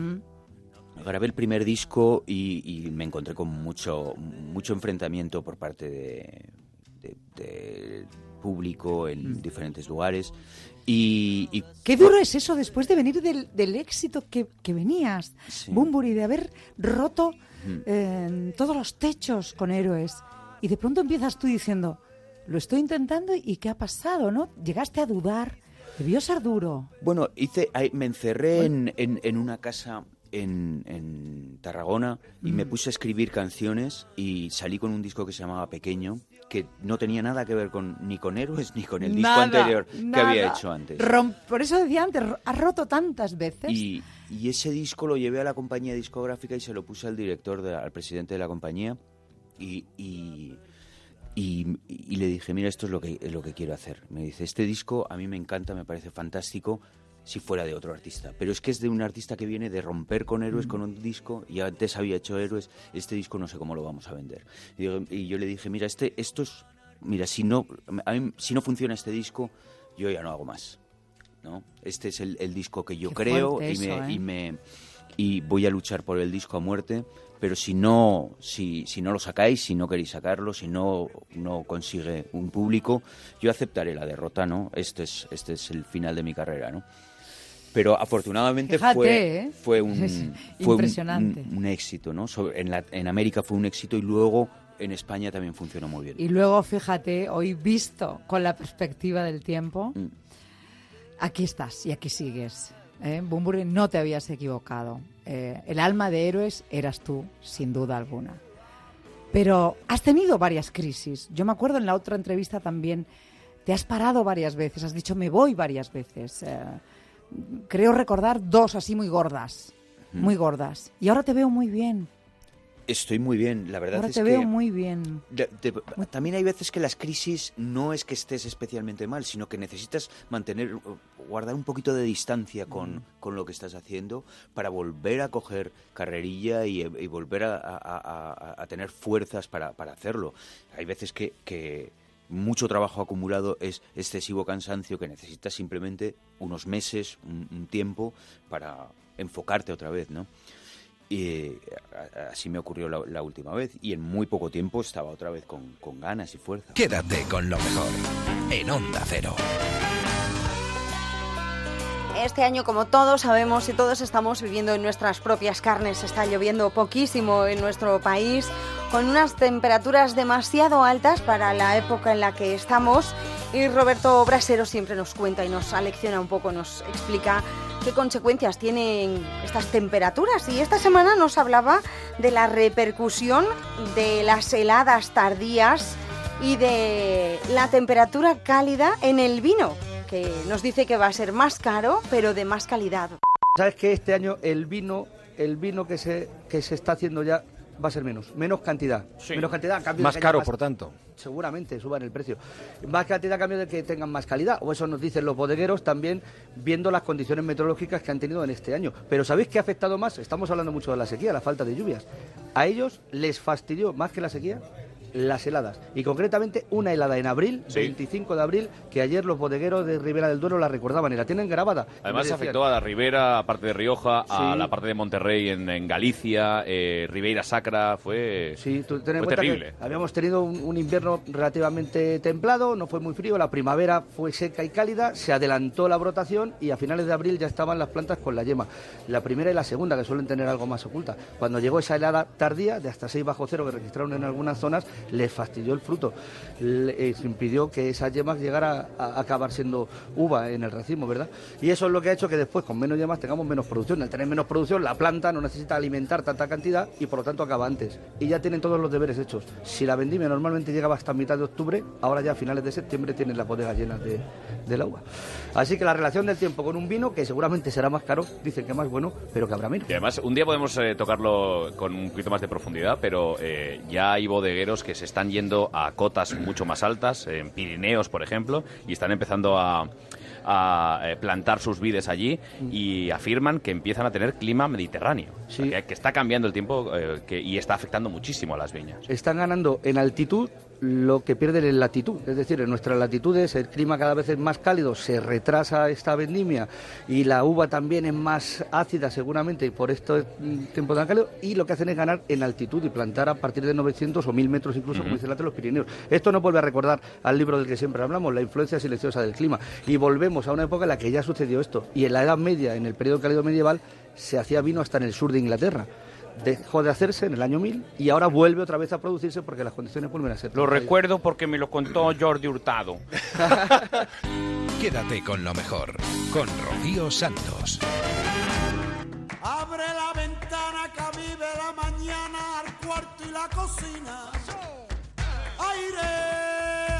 Grabé el primer disco y, y me encontré con mucho, mucho enfrentamiento por parte de, público en diferentes lugares. Y, y Mm. Qué duro es eso después de venir del, del éxito que, que venías, Sí. Bumburi, de haber roto Mm. eh, todos los techos con héroes. Y de pronto empiezas tú diciendo, lo estoy intentando y ¿qué ha pasado? ¿no? Llegaste a dudar. Debió ser duro. Bueno, hice, me encerré en, en- en una casa en, en Tarragona y me Mm. puse a escribir canciones y salí con un disco que se llamaba Pequeño, que no tenía nada que ver con, ni con Héroes ni con el disco Nada, anterior que nada. había hecho antes. Rom- Por eso decía antes, has roto tantas veces. Y, y ese disco lo llevé a la compañía discográfica y se lo puse al director, de- al presidente de la compañía y, y, y- y le dije, mira, esto es lo que, es lo que quiero hacer. Me dice, este disco a mí me encanta, me parece fantástico si fuera de otro artista. Pero es que es de un artista que viene de romper con héroes con un disco y antes había hecho héroes, este disco no sé cómo lo vamos a vender. Y, y yo le dije, mira, este, esto es, mira, si no, a mí- si no funciona este disco, yo ya no hago más. ¿no? Este es el, el disco que yo Qué creo y, me, eso, ¿eh? y me y voy a luchar por el disco a muerte, pero si no, si, si no lo sacáis, si no queréis sacarlo, si no, no consigue un público, yo aceptaré la derrota, ¿no? Este es, este es el final de mi carrera, ¿no? Pero afortunadamente Fíjate, fue, ¿eh? fue, un, Es fue un- impresionante. un, un éxito, ¿no? Sobre- en, la- en América fue un éxito y luego en España también funcionó muy bien. Y luego, fíjate, hoy visto con la perspectiva del tiempo, Mm. aquí estás y aquí sigues. ¿eh? Bunbury, no te habías equivocado. Eh, el alma de héroes eras tú, sin duda alguna. Pero has tenido varias crisis. Yo me acuerdo en la otra entrevista también, te has parado varias veces, has dicho me voy varias veces. Eh, creo recordar dos así muy gordas, Mm. muy gordas. Y ahora te veo muy bien. Estoy muy bien, la verdad Ahora es te que... veo muy bien. De- de- también hay veces que las crisis no es que estés especialmente mal, sino que necesitas mantener, guardar un poquito de distancia con, con lo que estás haciendo para volver a coger carrerilla y, y volver a, a- a- a tener fuerzas para, para hacerlo. Hay veces que, que mucho trabajo acumulado es excesivo cansancio que necesitas simplemente unos meses, un, tiempo para enfocarte otra vez, ¿no? Y así me ocurrió la, la última vez y en muy poco tiempo estaba otra vez con, con ganas y fuerza. Quédate con lo mejor en Onda Cero. Este año, como todos sabemos y todos estamos viviendo en nuestras propias carnes, está lloviendo poquísimo en nuestro país, con unas temperaturas demasiado altas para la época en la que estamos. Y Roberto Brasero siempre nos cuenta y nos alecciona un poco, nos explica qué consecuencias tienen estas temperaturas. Y esta semana nos hablaba de la repercusión de las heladas tardías y de la temperatura cálida en el vino, que nos dice que va a ser más caro, pero de más calidad. Sabes que este año el vino, el vino que se, que se está haciendo ya va a ser menos, menos cantidad. Menos cantidad a cambio de Más haya caro, por tanto. Seguramente suban el precio. Más cantidad a cambio de que tengan más calidad. O eso nos dicen los bodegueros también viendo las condiciones meteorológicas que han tenido en este año. Pero ¿sabéis qué ha afectado más? Estamos hablando mucho de la sequía, la falta de lluvias. A ellos les fastidió más que la sequía las heladas. Y concretamente una helada en abril, Sí. 25 de abril, que ayer los bodegueros de Ribera del Duero la recordaban y la tienen grabada. Además afectó a la Ribera, a parte de Rioja, a la parte de Monterrey en, en Galicia, eh, Ribeira Sacra, fue, Sí, tú ten en fue cuenta terrible. que habíamos tenido un, un invierno relativamente templado, no fue muy frío, la primavera fue seca y cálida, se adelantó la brotación y a finales de abril ya estaban las plantas con la yema. La primera y la segunda, que suelen tener algo más oculta. Cuando llegó esa helada tardía, de hasta 6 bajo cero que registraron en algunas zonas, les fastidió el fruto. Le- eh, impidió que esa yema llegara a, a acabar siendo uva en el racimo, ¿verdad? Y eso es lo que ha hecho que después, con menos yemas, tengamos menos producción. Al tener menos producción, la planta no necesita alimentar tanta cantidad y por lo tanto acaba antes. Y ya tienen todos los deberes hechos. Si la vendimia normalmente llegaba hasta mitad de octubre, ahora ya a finales de septiembre tienen las bodegas llenas de, de la uva. Así que la relación del tiempo con un vino, que seguramente será más caro, dicen que más bueno, pero que habrá menos. Y además, un día podemos eh, tocarlo con un poquito más de profundidad, pero eh, ya hay bodegueros que se están yendo a cotas mucho más altas, en Pirineos, por ejemplo, y están empezando a, a, eh, plantar sus vides allí y afirman que empiezan a tener clima mediterráneo. O sea, que, que está cambiando el tiempo eh, que, y está afectando muchísimo a las viñas. están ganando en altitud lo que pierden en latitud. Es decir, en nuestras latitudes el clima cada vez es más cálido, se retrasa esta vendimia y la uva también es más ácida seguramente por estos mm, tiempos tan cálidos y lo que hacen es ganar en altitud y plantar a partir de 900 o 1000 metros incluso, como dice de los Pirineos. Esto nos vuelve a recordar al libro del que siempre hablamos, la influencia silenciosa del clima. Y volvemos a una época en la que ya sucedió esto. Y en la Edad Media, en el periodo cálido medieval, se hacía vino hasta en el sur de Inglaterra. Dejó de hacerse en el año 1000 y ahora vuelve otra vez a producirse porque las condiciones vuelven a ser. Lo recuerdo porque me lo contó Jordi Hurtado. Quédate con lo mejor con Rocío Santos. Abre la ventana que vive la mañana al cuarto y la cocina. Aire,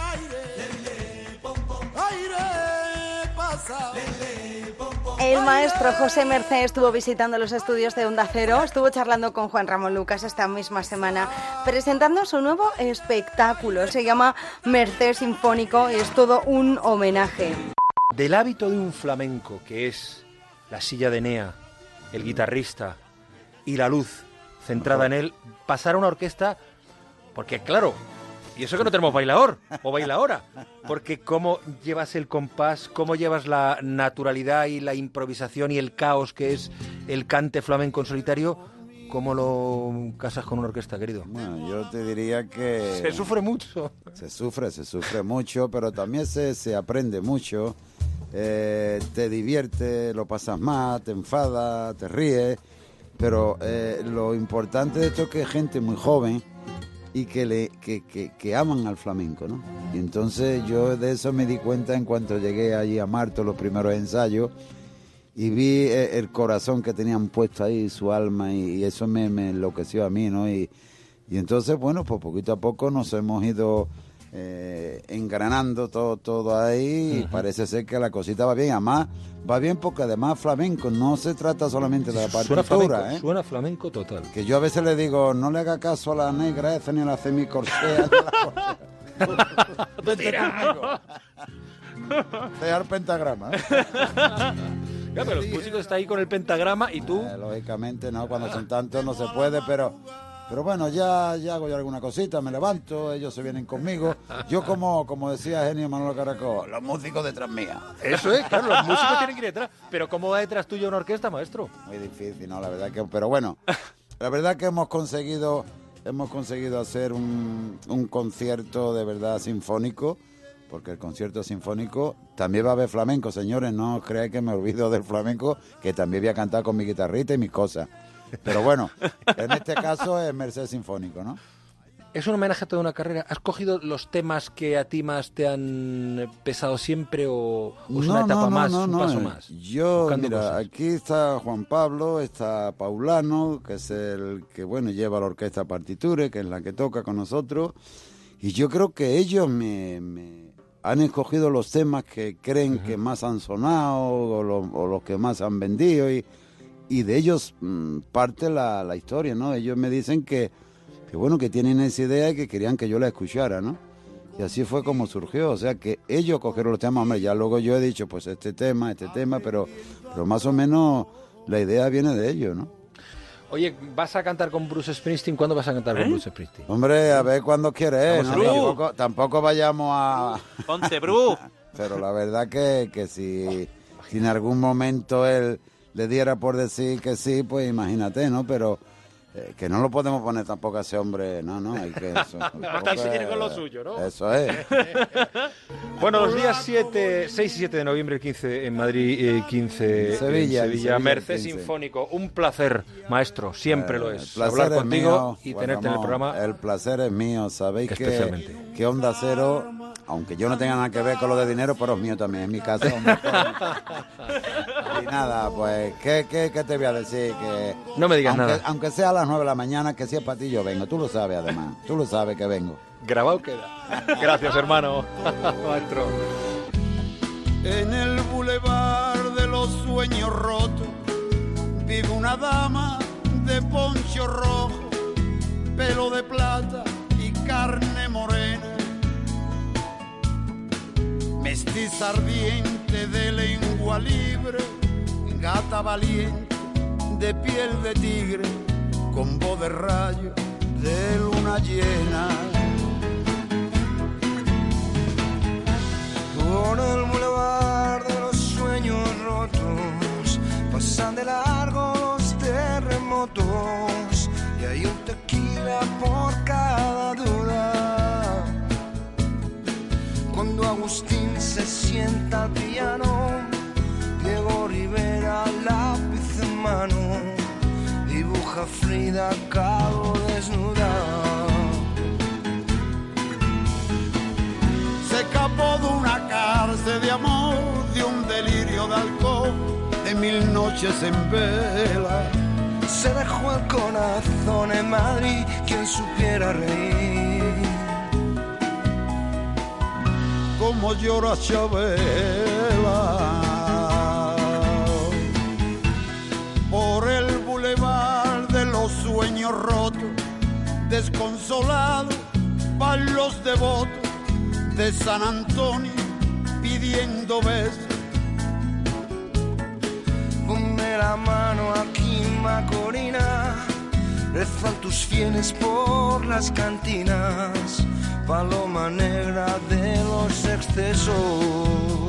El maestro José Mercé estuvo visitando los estudios de Onda Cero, estuvo charlando con Juan Ramón Lucas esta misma semana, presentando su nuevo espectáculo. Se llama Mercé Sinfónico y es todo un homenaje. Del hábito de un flamenco, que es la silla de Enea, el guitarrista y la luz centrada en él, pasar a una orquesta, porque claro, Y eso que no tenemos bailador o bailadora. Porque cómo llevas el compás, cómo llevas la naturalidad y la improvisación y el caos que es el cante flamenco en solitario, ¿cómo lo casas con una orquesta, querido? Bueno, yo te diría que... Se sufre mucho. Se sufre, se sufre mucho, pero también se, se aprende mucho. Eh, te divierte, lo pasas más, te enfada, te ríes. Pero eh, lo importante de esto es que gente muy joven y que, le, que, que, que aman al flamenco, ¿no? Y entonces yo de eso me di cuenta en cuanto llegué allí a Marto, los primeros ensayos, y vi eh, el corazón que tenían puesto ahí, su alma, y, eso me, me enloqueció a mí, ¿no? Y, y entonces, bueno, pues poquito a poco nos hemos ido eh, engranando todo, todo ahí y parece ser que la cosita va bien. Además, va bien porque además flamenco no se trata solamente de la Suena partitura, flamenco, ¿eh? suena flamenco total. Que yo a veces le digo, no le haga caso a la negra esa ni a la semicorsea. Dejar pentagrama. ¿eh? Ya, pero el músico está ahí con el pentagrama y tú... Eh, lógicamente, no, cuando son tantos no se puede, pero pero bueno, ya, ya hago yo alguna cosita, me levanto, ellos se vienen conmigo. Yo como, como decía Genio Manolo Caracol, los músicos detrás mía. Eso es, claro, los músicos tienen que ir detrás. Pero ¿cómo va detrás tuyo una orquesta, maestro? Muy difícil, ¿no? La verdad que, pero bueno, la verdad que hemos conseguido, hemos conseguido hacer un, un concierto de verdad sinfónico, porque el concierto sinfónico también va a haber flamenco, señores, no creáis que me olvido del flamenco, que también voy a cantar con mi guitarrita y mis cosas. Pero bueno, en este caso es Merced Sinfónico, ¿no? Es un homenaje a toda una carrera. ¿Has cogido los temas que a ti más te han pesado siempre o, o es una etapa más, un paso eh, más? Yo, Buscando mira, cosas. aquí está Juan Pablo, está Paulano, que es el que, bueno, lleva la orquesta Partiture, que es la que toca con nosotros. Y yo creo que ellos me, me han escogido los temas que creen que más han sonado o, lo- o los que más han vendido. Y, y de ellos mm, parte la, la historia, ¿no? Ellos me dicen que, que, bueno, que tienen esa idea y que querían que yo la escuchara, ¿no? Y así fue como surgió, o sea que ellos cogieron los temas, hombre, ya luego yo he dicho, pues este tema, este tema, pero, pero más o menos la idea viene de ellos, ¿no? Oye, ¿vas a cantar con Bruce Springsteen? ¿Cuándo vas a cantar con Bruce Springsteen? Hombre, a ver cuándo quiere, Vamos ¿no? tampoco, tampoco vayamos a... Ponte, Bru. pero la verdad que, que si, si en algún momento él le diera por decir que sí, pues imagínate, ¿no? Pero eh, que no lo podemos poner tampoco a ese hombre, no, no, hay que... Eso, si tiene con lo suyo, ¿no? Eso es. Bueno, los días 7, 6 y 7 de noviembre, el 15 en Madrid, eh, 15 Sevilla, en en Sevilla, Merced 15. Sinfónico. Un placer, maestro, siempre lo Eh, es. el placer Hablar es contigo mío, y tenerte en el programa. El placer es mío, sabéis que, Especialmente. Que Onda Cero, aunque yo no tenga nada que ver con lo de dinero, pero es mío también, es mi casa. Cero. y nada, pues, ¿qué, qué, qué te voy a decir? Que No me digas aunque, nada. Aunque sea a las 9 de la mañana, que si es para ti yo vengo, tú lo sabes además, tú lo sabes que vengo. Grabado queda. Gracias, hermano. Maestro. En el bulevar de los sueños rotos vive una dama de poncho rojo, pelo de plata y carne morena. Mestiza ardiente de lengua libre, gata valiente de piel de tigre, con voz de rayo de luna llena. Por el bulevar de los sueños rotos pasan de largo terremotos y hay un tequila por cada Agustín se sienta al piano, Diego Rivera lápiz en mano, dibuja Frida Kahlo desnuda. se escapó de una cárcel de amor, de un delirio de alcohol, de mil noches en vela. Se dejó el corazón en Madrid, quien supiera reír. Como llora Chabela. Por el bulevar de los sueños rotos, desconsolado, van los devotos de San Antonio pidiendo besos. Ponme la mano aquí, Macorina. Rezan tus fieles por las cantinas. paloma negra de los excesos.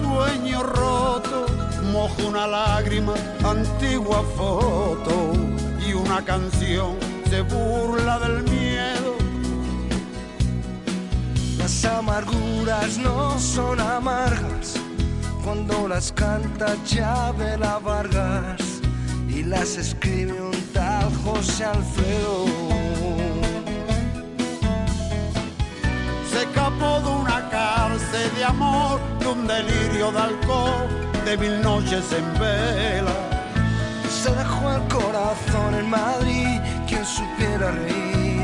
Sueños rotos, mojo una lágrima, antigua foto y una canción se burla del miedo. Las amarguras no son amargas cuando las canta Chabela Vargas y las escribe un tal José Alfredo. Se escapó de de amor, de un delirio de alcohol, de mil noches en vela. Se dejó el corazón en Madrid, quien supiera reír.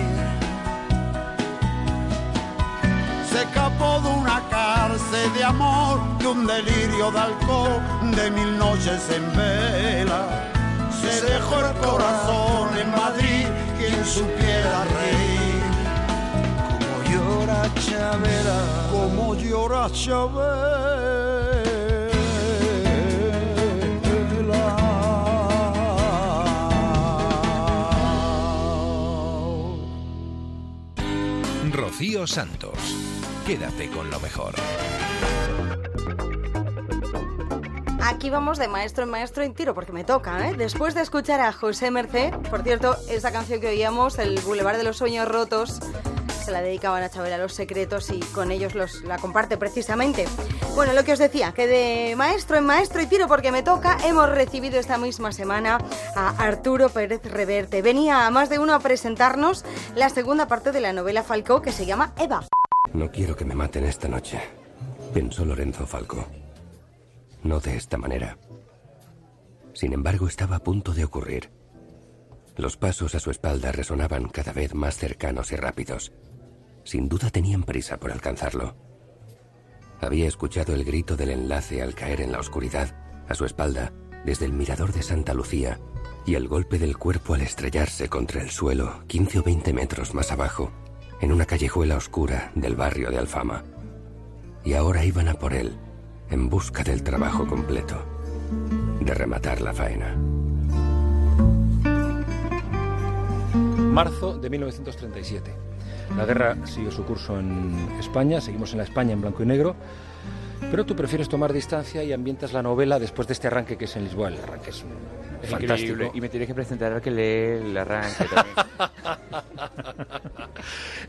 Se escapó de una cárcel de amor, de un delirio de alcohol, de mil noches en vela. Se dejó el corazón en Madrid, quien supiera reír. Como llora Chabela, como llora Rocío Santos. Quédate con lo mejor. Aquí vamos de maestro en maestro en tiro, porque me toca, ¿eh? Después de escuchar a José Merced, por cierto, esa canción que oíamos, El Boulevard de los Sueños Rotos, la dedicaban a Chabela Los Secretos y con ellos los, la comparte precisamente. Bueno, lo que os decía, que de maestro en maestro y tiro porque me toca, hemos recibido esta misma semana a Arturo Pérez Reverte. Venía a más de uno a presentarnos la segunda parte de la novela Falcó que se llama Eva. No quiero que me maten esta noche, pensó Lorenzo Falco. No de esta manera. Sin embargo, estaba a punto de ocurrir. Los pasos a su espalda resonaban cada vez más cercanos y rápidos. Sin duda tenían prisa por alcanzarlo. Había escuchado el grito del enlace al caer en la oscuridad, a su espalda, desde el mirador de Santa Lucía, y el golpe del cuerpo al estrellarse contra el suelo, 15 o 20 metros más abajo, en una callejuela oscura del barrio de Alfama. Y ahora iban a por él, en busca del trabajo completo, de rematar la faena. Marzo de 1937. La guerra sigue su curso en España, seguimos en la España en blanco y negro, pero tú prefieres tomar distancia y ambientas la novela después de este arranque que es en Lisboa. El arranque es, Es fantástico. increíble. Y me tienes que presentar al que lee el arranque también.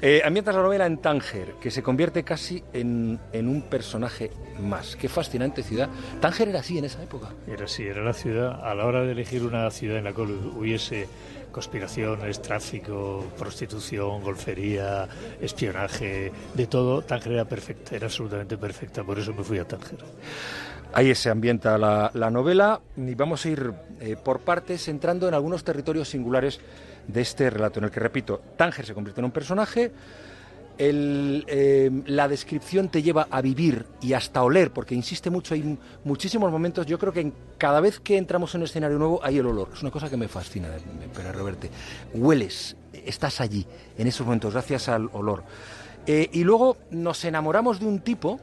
Eh, ambientas la novela en Tánger, que se convierte casi en, en un personaje más. Qué fascinante ciudad. Tánger era así en esa época. Era así, era la ciudad. A la hora de elegir una ciudad en la cual hubiese conspiraciones, tráfico, prostitución, golfería, espionaje, de todo, Tánger era perfecta, era absolutamente perfecta. Por eso me fui a Tánger. Ahí se ambienta la, la novela y vamos a ir eh, por partes entrando en algunos territorios singulares de este relato, en el que, repito, Tánger se convierte en un personaje, el, eh, la descripción te lleva a vivir y hasta oler, porque insiste mucho, hay muchísimos momentos, yo creo que en- cada vez que entramos en un escenario nuevo hay el olor, es una cosa que me fascina, de Pérez Reverte. Hueles, estás allí, en esos momentos, gracias al olor. Eh, y luego nos enamoramos de un tipo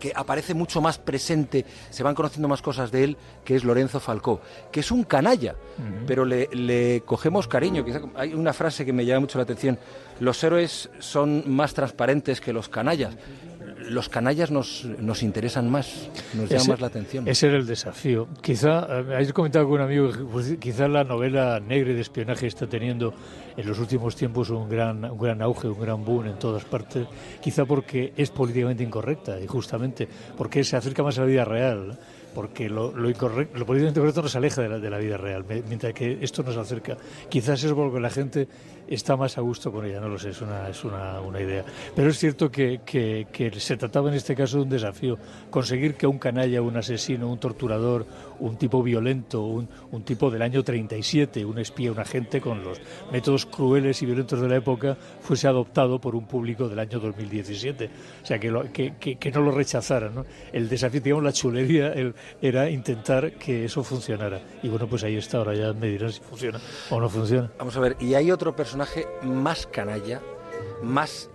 que aparece mucho más presente, se van conociendo más cosas de él, que es Lorenzo Falcó, que es un canalla, pero le, le cogemos cariño. Quizá hay una frase que me llama mucho la atención, los héroes son más transparentes que los canallas. Los canallas nos, nos interesan más, nos llaman Ese- más la atención. Ese era el desafío. Quizá, eh, habéis comentado con un amigo, pues, quizá la novela negra de espionaje está teniendo en los últimos tiempos un gran, un gran auge, un gran boom en todas partes, quizá porque es políticamente incorrecta y justamente porque se acerca más a la vida real. Porque lo, lo, incorrecto, lo políticamente correcto nos aleja de la, de la vida real, mientras que esto nos acerca. Quizás es porque la gente está más a gusto con ella, no lo sé, es una, es una, una idea. Pero es cierto que, que, se trataba en este caso de un desafío, conseguir que un canalla, un asesino, un torturador, un tipo violento, un, un tipo del año 37, un espía, un agente con los métodos crueles y violentos de la época, fuese adoptado por un público del año 2017. O sea, que, lo- que, que- no lo rechazaran. ¿no? El desafío, digamos, la chulería era intentar que eso funcionara. Y bueno, pues ahí está, ahora ya me dirán si funciona o no funciona. Vamos a ver, y hay otro personaje más canalla, más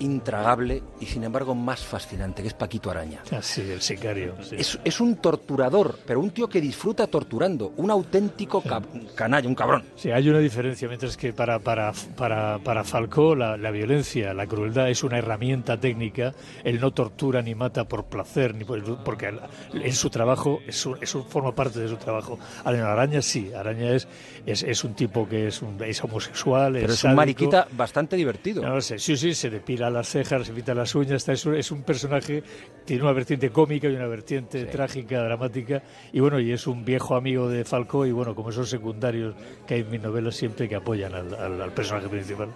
intragable y sin embargo más fascinante, que es Paquito Araña. Ah, sí, el sicario. sí. Es, es un torturador, pero un tío que disfruta torturando, un auténtico cab- canalla, un cabrón. Sí, hay una diferencia, mientras que para, para, para, para Falcó la, la violencia, la crueldad es una herramienta técnica, él no tortura ni mata por placer, ni por- porque en su trabajo, es un- eso forma parte de su trabajo. Ahora, Araña sí, Araña es, es, es un tipo que es, un, es homosexual, Pero es un mariquita bastante divertido. No sé, sí, sí, se depila las cejas, se pinta las uñas, está, es, un, es un personaje, tiene una vertiente cómica y una vertiente trágica, dramática, y bueno, y es un viejo amigo de Falcó, y bueno, como esos secundarios que hay en mis novelas siempre que apoyan al, al- al personaje principal.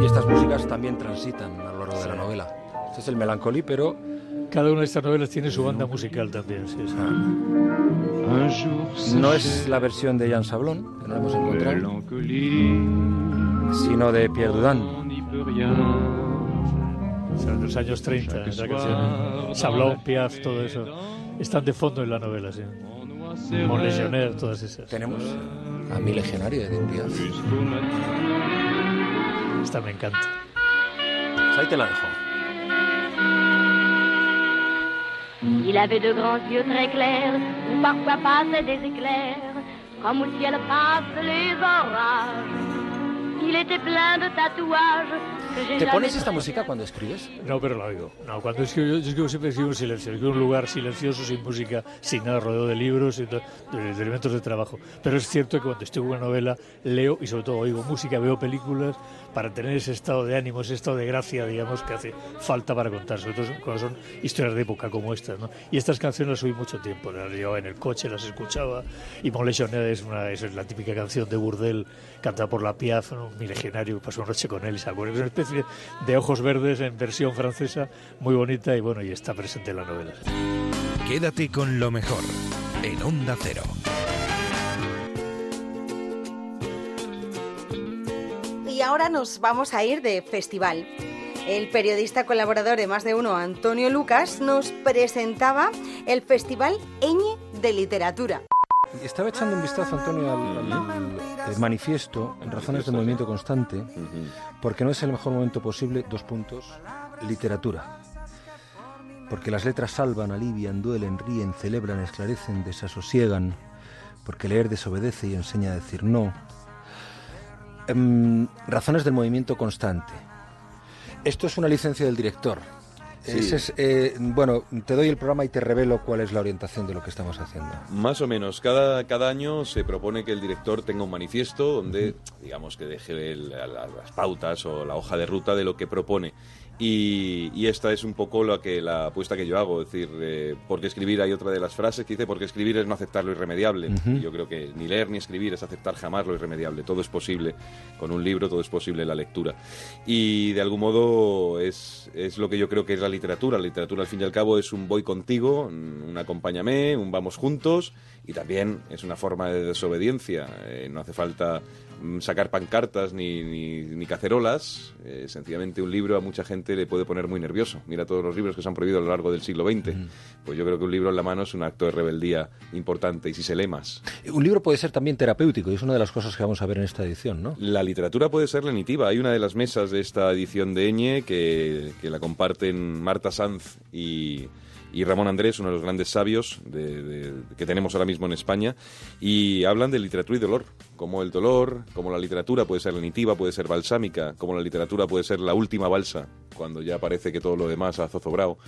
Y estas músicas también transitan a lo largo de la novela. Este es el melancolí, pero Cada una de estas novelas tiene su banda musical también, sí, sí. no es la versión de Jan Sablon, que no la hemos encontrado, sino de Pierre. O sea, de los años 30, esa canción. Sablón, Piaf, todo eso. Están de fondo en la novela, sí. Mon Legionnaire, todas esas. Tenemos a mi legionario de Piaf. Esta me encanta. Pues ahí te la dejo. Il avait de grands yeux très clairs, où parfois passaient des éclairs, comme au ciel passent les orages. Il était plein de tatouages ¿Te pones esta música cuando escribes? No, pero la oigo. No, cuando escribo, yo, yo escribo siempre escribo en silencio. Escribo en un lugar silencioso, sin música, sin nada, rodeado de libros y de, de- de elementos de trabajo. Pero es cierto que cuando estoy con una novela, leo y sobre todo oigo música, veo películas para tener ese estado de ánimo, ese estado de gracia, digamos, que hace falta para contar, sobre todo cuando son historias de época como estas. ¿no? Y estas canciones las oí mucho tiempo. Las llevaba en el coche, las escuchaba. Y Mon es, es la típica canción de Burdel, cantada por la Piaf, ¿no? mi legionario, pasó una noche con él y se acuerda. Es una especie de ojos verdes en versión francesa, muy bonita y bueno, y está presente en la novela. Quédate con lo mejor en Onda Cero. Y ahora nos vamos a ir de festival. El periodista colaborador de Más de Uno, Antonio Lucas, nos presentaba el Festival Eñe de Literatura. Estaba echando un vistazo, Antonio, al, al- al manifiesto en Razones de Movimiento Constante, porque no es el mejor momento posible, dos puntos, literatura. Porque las letras salvan, alivian, duelen, ríen, celebran, esclarecen, desasosiegan, porque leer desobedece y enseña a decir no. Em, razones del movimiento constante. Esto es una licencia del director. Sí. Ese es, eh, bueno, te doy el programa y te revelo cuál es la orientación de lo que estamos haciendo. Más o menos. Cada, cada año se propone que el director tenga un manifiesto donde, digamos, que deje el- la- las pautas o la hoja de ruta de lo que propone. Y, y esta es un poco la, que, la apuesta que yo hago. Es decir, eh, porque escribir hay otra de las frases que dice, porque escribir es no aceptar lo irremediable. Y yo creo que ni leer ni escribir es aceptar jamás lo irremediable. Todo es posible. Con un libro todo es posible en la lectura. Y de algún modo es, es lo que yo creo que es la literatura. La literatura, al fin y al cabo, es un voy contigo, un acompáñame, un vamos juntos. Y también es una forma de desobediencia. Eh, no hace falta sacar pancartas ni, ni, ni cacerolas. Eh, sencillamente un libro a mucha gente le puede poner muy nervioso. Mira todos los libros que se han prohibido a lo largo del siglo XX. Pues yo creo que un libro en la mano es un acto de rebeldía importante y si se lee más. Un libro puede ser también terapéutico y es una de las cosas que vamos a ver en esta edición, ¿no? La literatura puede ser lenitiva. Hay una de las mesas de esta edición de Eñe que, que la comparten Marta Sanz y, y Ramón Andrés, uno de los grandes sabios que tenemos ahora mismo en España, y hablan de literatura y dolor, como el dolor, como la literatura puede ser lenitiva, puede ser balsámica, como la literatura puede ser la última balsa, cuando ya parece que todo lo demás ha zozobrado.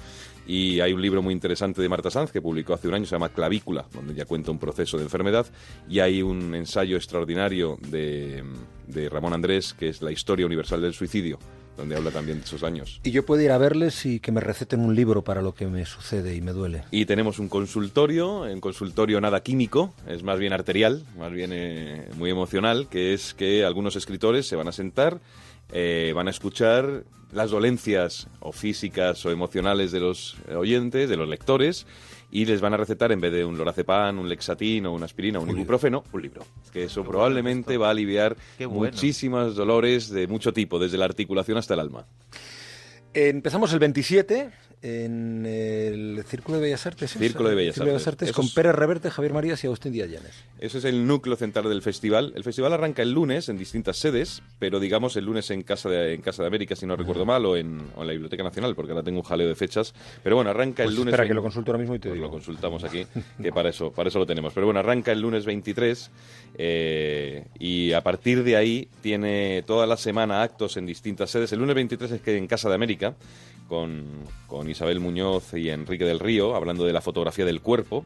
Y hay un libro muy interesante de Marta Sanz que publicó hace un año, se llama Clavícula, donde ya cuenta un proceso de enfermedad. Y hay un ensayo extraordinario de, de Ramón Andrés, que es La historia universal del suicidio, donde habla también de esos años. Y yo puedo ir a verles y que me receten un libro para lo que me sucede y me duele. Y tenemos un consultorio, un consultorio nada químico, es más bien arterial, más bien eh, muy emocional, que es que algunos escritores se van a sentar, eh, van a escuchar las dolencias o físicas o emocionales de los oyentes, de los lectores, y les van a recetar en vez de un lorazepam, un lexatín o una aspirina, un ibuprofeno, un libro. Que eso probablemente va a aliviar bueno. muchísimos dolores de mucho tipo, desde la articulación hasta el alma. Empezamos el 27 en el Círculo de Bellas Artes. ¿es? Círculo de Bellas Círculo Artes. Eso con es- Pérez Reverte, Javier Marías y Agustín Díaz Llanes. Eso es el núcleo central del festival. El festival arranca el lunes en distintas sedes, pero digamos el lunes en Casa de, en Casa de América, si no recuerdo mal, o en, o en la Biblioteca Nacional, porque ahora tengo un jaleo de fechas. Pero bueno, arranca Pues el lunes... espera, que lo consulto ahora mismo y te Pues digo. Lo consultamos aquí, que para eso, para eso lo tenemos. Pero bueno, arranca el lunes 23 eh, y a partir de ahí tiene toda la semana actos en distintas sedes. El lunes 23 es que en Casa de América, con, con Isabel Muñoz y Enrique del Río, hablando de la fotografía del cuerpo.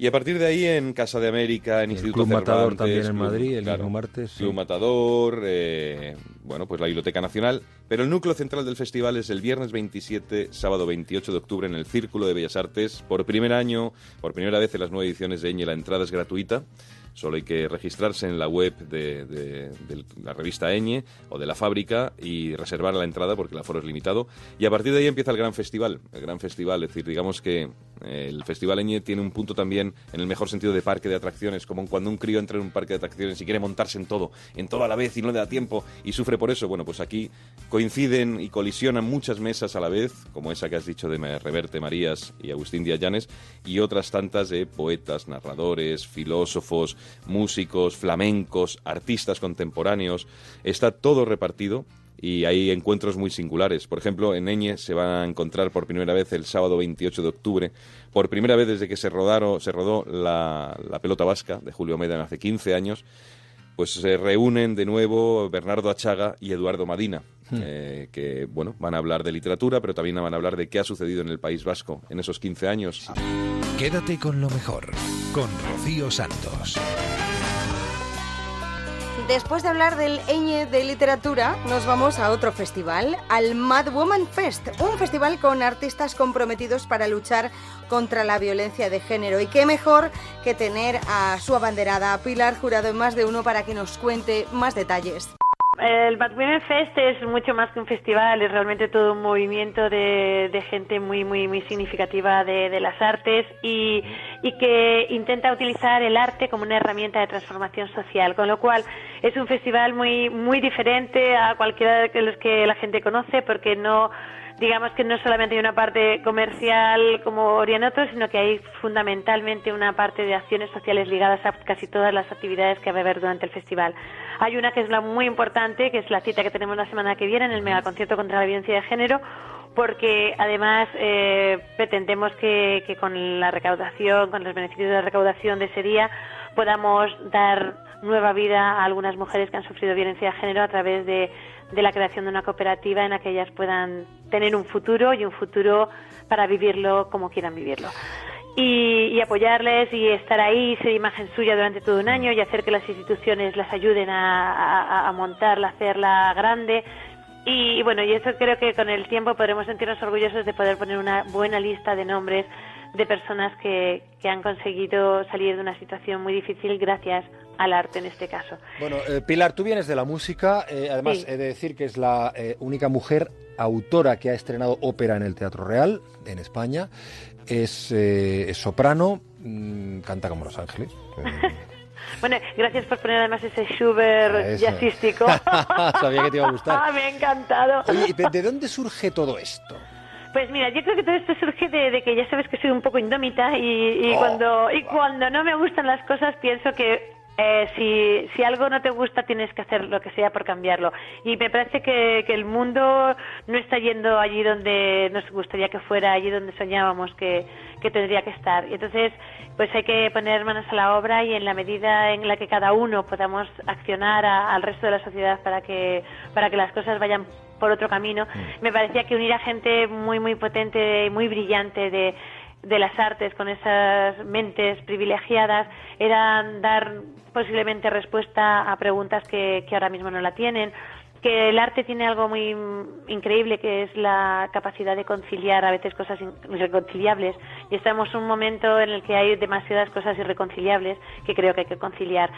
Y a partir de ahí en Casa de América, en El Instituto Club Matador Cervantes, también en Club- Madrid, el claro, mismo martes, sí. Club Matador, eh, bueno, pues la Biblioteca Nacional. Pero el núcleo central del festival es el viernes 27, sábado 28 de octubre en el Círculo de Bellas Artes. Por primer año, por primera vez en las nueve ediciones de Eñe, la entrada es gratuita. Solo hay que registrarse en la web de, la revista Eñe o de la fábrica y reservar la entrada porque el aforo es limitado. Y a partir de ahí empieza el gran festival. El gran festival, es decir, digamos que el Festival Eñe tiene un punto también en el mejor sentido de parque de atracciones, como cuando un crío entra en un parque de atracciones y quiere montarse en todo, en todo a la vez y no le da tiempo y sufre por eso. Bueno, pues aquí coinciden y colisionan muchas mesas a la vez, como esa que has dicho de Reverte Marías y Agustín Díaz Llanes, y otras tantas de poetas, narradores, filósofos, músicos, flamencos, artistas contemporáneos. Está todo repartido y hay encuentros muy singulares. Por ejemplo, en Eñe se van a encontrar por primera vez el sábado 28 de octubre, por primera vez desde que se, rodaron, se rodó la, la pelota vasca de Julio Medan hace 15 años, pues se reúnen de nuevo Bernardo Achaga y Eduardo Madina, Hmm. eh, que bueno, van a hablar de literatura, pero también van a hablar de qué ha sucedido en el País Vasco en esos 15 años. Quédate con lo mejor, con Rocío Santos. Después de hablar del Eñe de literatura, nos vamos a otro festival, al Mad Woman Fest, un festival con artistas comprometidos para luchar contra la violencia de género. Y qué mejor que tener a su abanderada Pilar Jurado en más de uno para que nos cuente más detalles. El Bad Women Fest es mucho más que un festival, es realmente todo un movimiento de, de gente muy, muy, muy significativa de, de las artes y, que intenta utilizar el arte como una herramienta de transformación social, con lo cual es un festival muy, muy diferente a cualquiera de los que la gente conoce porque no, digamos que no solamente hay una parte comercial como harían otros, sino que hay fundamentalmente una parte de acciones sociales ligadas a casi todas las actividades que va a haber durante el festival. Hay una que es la muy importante, que es la cita que tenemos la semana que viene en el megaconcierto contra la violencia de género, porque además eh, pretendemos que, con la recaudación, con los beneficios de la recaudación de ese día, podamos dar nueva vida a algunas mujeres que han sufrido violencia de género a través de la creación de una cooperativa en la que ellas puedan tener un futuro y un futuro para vivirlo como quieran vivirlo. Y, y apoyarles y estar ahí, ser imagen suya durante todo un año y hacer que las instituciones las ayuden a, a- a montarla, hacerla grande. Y, y bueno, y eso creo que con el tiempo podremos sentirnos orgullosos de poder poner una buena lista de nombres de personas que, que han conseguido salir de una situación muy difícil gracias al arte en este caso. Bueno, eh, Pilar, tú vienes de la música, eh, además Sí. he de decir que es la eh, única mujer autora que ha estrenado ópera en el Teatro Real, en España. Es, eh, es soprano, mm, canta como Los Ángeles. eh, Bueno, gracias por poner además ese Schubert jazzístico. Sabía que te iba a gustar. Me ha encantado. Oye, ¿y ¿de dónde surge todo esto? Pues mira, yo creo que todo esto surge de, de que ya sabes que soy un poco indómita y, y Oh. cuando y cuando no me gustan las cosas pienso que eh, si, si algo no te gusta tienes que hacer lo que sea por cambiarlo. Y me parece que, que el mundo no está yendo allí donde nos gustaría que fuera, allí donde soñábamos que, que tendría que estar. Y entonces, pues hay que poner manos a la obra y en la medida en la que cada uno podamos accionar a- al resto de la sociedad para que, para que las cosas vayan por otro camino, me parecía que unir a gente muy, muy potente y muy brillante de, de las artes con esas mentes privilegiadas era dar posiblemente respuesta a preguntas que, ahora mismo no la tienen que el arte tiene algo muy increíble que es la capacidad de conciliar a veces cosas irreconciliables y estamos en un momento en el que hay demasiadas cosas irreconciliables que creo que hay que conciliar.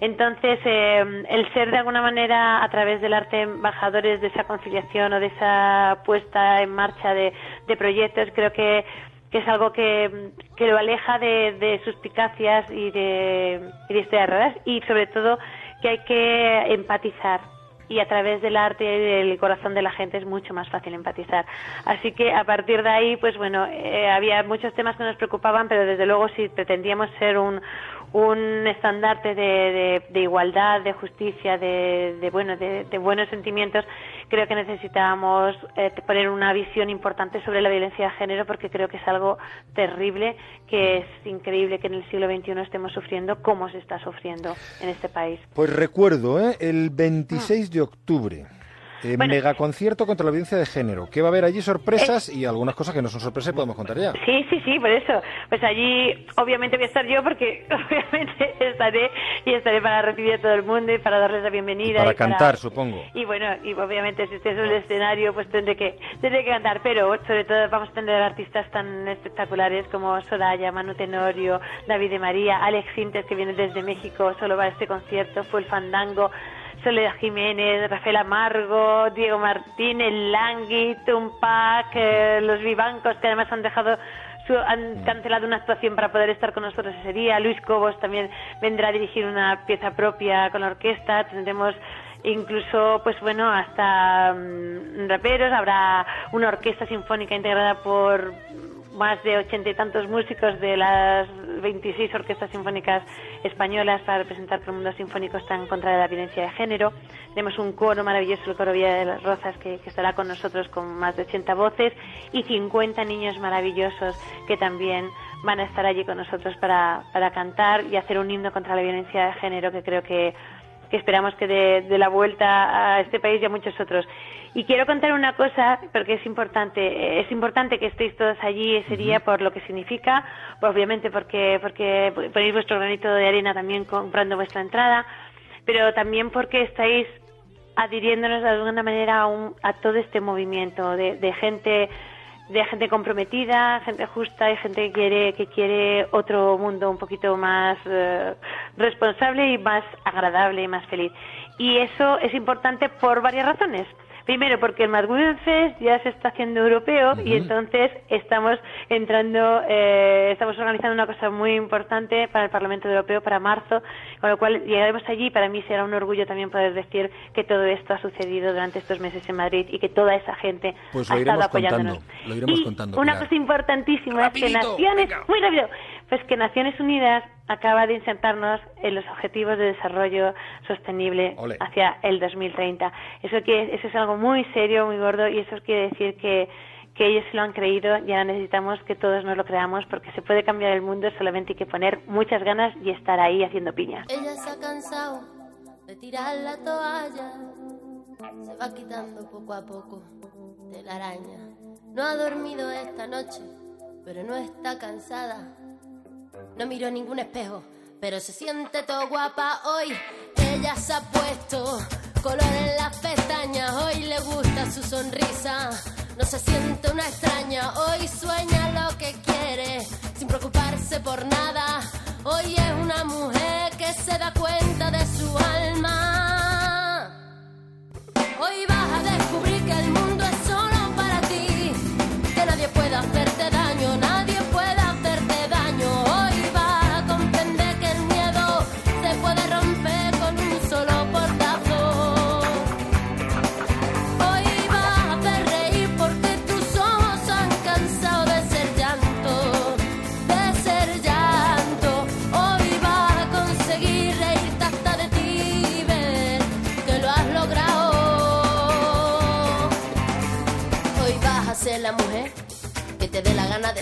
Entonces, eh, el ser de alguna manera a través del arte embajadores de esa conciliación o de esa puesta en marcha de proyectos, creo que, que es algo que, que lo aleja de, de suspicacias y de, y de historias raras y sobre todo que hay que empatizar y a través del arte y del corazón de la gente es mucho más fácil empatizar. Así que a partir de ahí, pues bueno, eh, había muchos temas que nos preocupaban, pero desde luego si pretendíamos ser un, un estandarte de, de- de igualdad, de justicia, de, de, bueno, de, buenos sentimientos, creo que necesitábamos eh, poner una visión importante sobre la violencia de género porque creo que es algo terrible, que es increíble que en el siglo XXI estemos sufriendo como se está sufriendo en este país. Pues recuerdo, ¿eh? el 26 de octubre. Eh, Bueno. megaconcierto contra la violencia de género. Que va a haber allí sorpresas y algunas cosas que no son sorpresas y podemos contar ya. Sí, sí, sí, por eso. Pues allí obviamente voy a estar yo porque obviamente estaré y estaré para recibir a todo el mundo y para darles la bienvenida. Para y cantar, supongo. Y bueno, y obviamente si estés en el escenario pues tendré que, tendré que cantar, pero sobre todo vamos a tener artistas tan espectaculares como Soraya, Manu Tenorio, David de María, Alex Sintes que viene desde México, solo va a este concierto, fue el Fandango. Soledad Jiménez, Rafael Amargo, Diego Martín, El Langui, Tumpac, eh, los Vivancos, que además han dejado su- han cancelado una actuación para poder estar con nosotros ese día. Luis Cobos también vendrá a dirigir una pieza propia con la orquesta. Tendremos incluso, pues bueno, hasta mm, raperos. Habrá una orquesta sinfónica integrada por más de ochenta y tantos músicos de las 26 orquestas sinfónicas españolas para representar que el mundo sinfónico está en contra de la violencia de género. Tenemos un coro maravilloso, el coro Villa de las Rozas, que, que estará con nosotros con más de 80 voces y 50 niños maravillosos que también van a estar allí con nosotros para, para cantar y hacer un himno contra la violencia de género que creo que, que esperamos que dé dé la vuelta a este país y a muchos otros. Y quiero contar una cosa, porque es importante, eh, es importante que estéis todos allí ese día por lo que significa, obviamente porque, porque ponéis vuestro granito de arena también comprando vuestra entrada, pero también porque estáis adhiriéndonos de alguna manera a, un- a todo este movimiento de, de gente de gente comprometida, gente justa y gente que quiere que quiere otro mundo un poquito más eh, responsable y más agradable y más feliz. Y eso es importante por varias razones. Primero, porque el Women Fest ya se está haciendo europeo y entonces estamos entrando, eh, estamos organizando una cosa muy importante para el Parlamento Europeo para marzo, con lo cual llegaremos allí para mí será un orgullo también poder decir que todo esto ha sucedido durante estos meses en Madrid y que toda esa gente Pues ha estado apoyándonos. contando. Lo iremos Y contando. una cosa importantísima es que Naciones, muy rápido, pues que Naciones Unidas acaba de insertarnos en los objetivos de desarrollo sostenible Ole. hacia el 2030. Eso es algo muy serio, muy gordo y eso quiere decir que que ellos se lo han creído y ahora necesitamos que todos nos lo creamos porque se puede cambiar el mundo solamente hay que poner muchas ganas y estar ahí haciendo piñas. Ella se ha cansado de tirar la toalla. Se va quitando poco a poco de la araña. No ha dormido esta noche, pero no está cansada. No miró ningún espejo, pero se siente todo guapa hoy. Ella se ha puesto color en las pestañas. Hoy le gusta su sonrisa. No se siente una extraña. Hoy sueña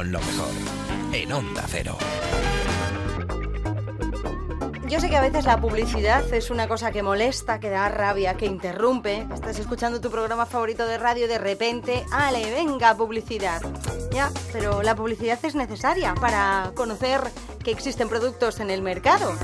Con lo mejor en Onda Cero. Yo sé que a veces la publicidad es una cosa que molesta, que da rabia, que interrumpe. Estás escuchando tu programa favorito de radio y de repente, ale, venga, publicidad. Ya, pero la publicidad es necesaria para conocer que existen productos en el mercado.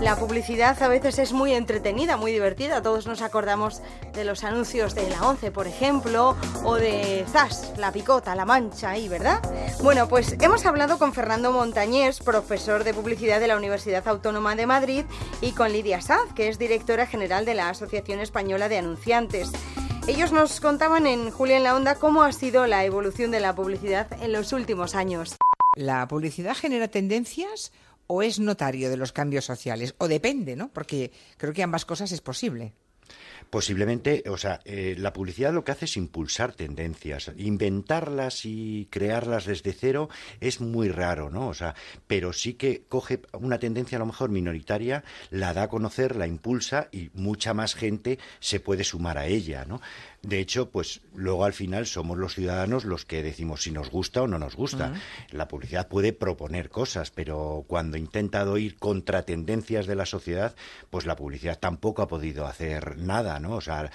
La publicidad a veces es muy entretenida, muy divertida. Todos nos acordamos de los anuncios de la 11, por ejemplo, o de Zas, la picota, la mancha ahí, ¿verdad? Bueno, pues hemos hablado con Fernando Montañés, profesor de publicidad de la Universidad Autónoma de Madrid, y con Lidia Saz, que es directora general de la Asociación Española de Anunciantes. Ellos nos contaban en Julia en la Onda cómo ha sido la evolución de la publicidad en los últimos años. ¿La publicidad genera tendencias o es notario de los cambios sociales? O depende, ¿no? Porque creo que ambas cosas es posible. Posiblemente, o sea, eh, la publicidad lo que hace es impulsar tendencias, inventarlas y crearlas desde cero es muy raro, ¿no? O sea, pero sí que coge una tendencia a lo mejor minoritaria, la da a conocer, la impulsa y mucha más gente se puede sumar a ella, ¿no? De hecho, pues luego al final somos los ciudadanos los que decimos si nos gusta o no nos gusta. La publicidad puede proponer cosas, pero cuando ha intentado ir contra tendencias de la sociedad, pues la publicidad tampoco ha podido hacer nada, ¿no? O sea,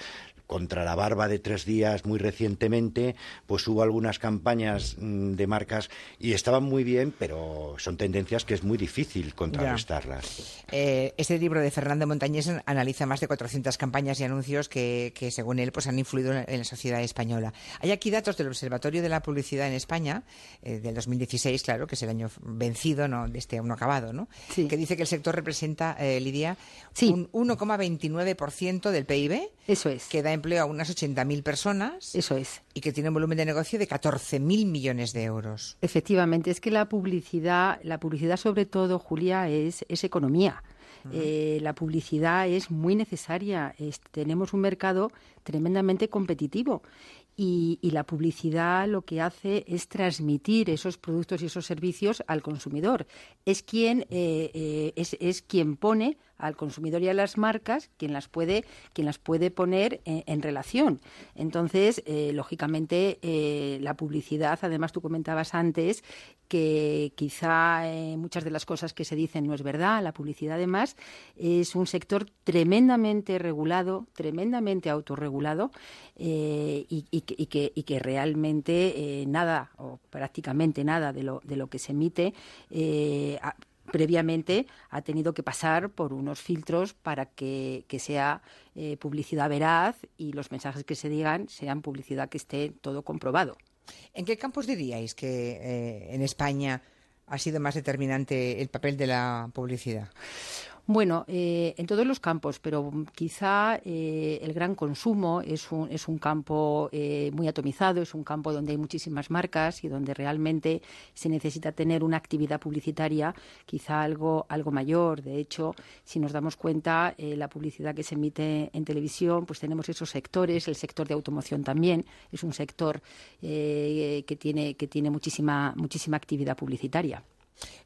contra la barba de tres días muy recientemente, pues hubo algunas campañas mm, de marcas y estaban muy bien, pero son tendencias que es muy difícil contrarrestarlas. Eh, este libro de Fernando Montañés analiza más de 400 campañas y anuncios que, que, según él, pues han influido en la, sociedad española. Hay aquí datos del Observatorio de la Publicidad en España, eh, del 2016, claro, que es el año vencido, no de este año acabado, ¿no? Sí. Que dice que el sector representa, eh, Lidia, Sí. un 1,29% del PIB. Eso es. Que da empleo a unas 80.000 personas. Eso es. Y que tiene un volumen de negocio de 14.000 millones de euros. Efectivamente, es que la publicidad, la publicidad sobre todo, Julia, es, es economía. Eh, la publicidad es muy necesaria. Es- tenemos un mercado tremendamente competitivo y, y la publicidad lo que hace es transmitir esos productos y esos servicios al consumidor. Es quien eh, eh, es, es quien pone al consumidor y a las marcas quien las puede quien las puede poner en, relación. Entonces, eh, lógicamente, eh, la publicidad, además tú comentabas antes que quizá eh, muchas de las cosas que se dicen no es verdad. La publicidad, además, es un sector tremendamente regulado, tremendamente autorregulado y, que, y que- realmente nada o prácticamente nada de lo, de lo que se emite previamente ha tenido que pasar por unos filtros para que, sea eh, publicidad veraz y los mensajes que se digan sean publicidad que esté todo comprobado. ¿En qué campos diríais que eh, en España ha sido más determinante el papel de la publicidad? Bueno, eh, en todos los campos, pero quizá eh, el gran consumo es un, es un campo eh, muy atomizado, es un campo donde hay muchísimas marcas y donde realmente se necesita tener una actividad publicitaria quizá algo, algo mayor. De hecho, si nos damos cuenta, eh, la publicidad que se emite en televisión, pues tenemos esos sectores, el sector de automoción también es un sector eh, que tiene, que tiene muchísima, muchísima actividad publicitaria.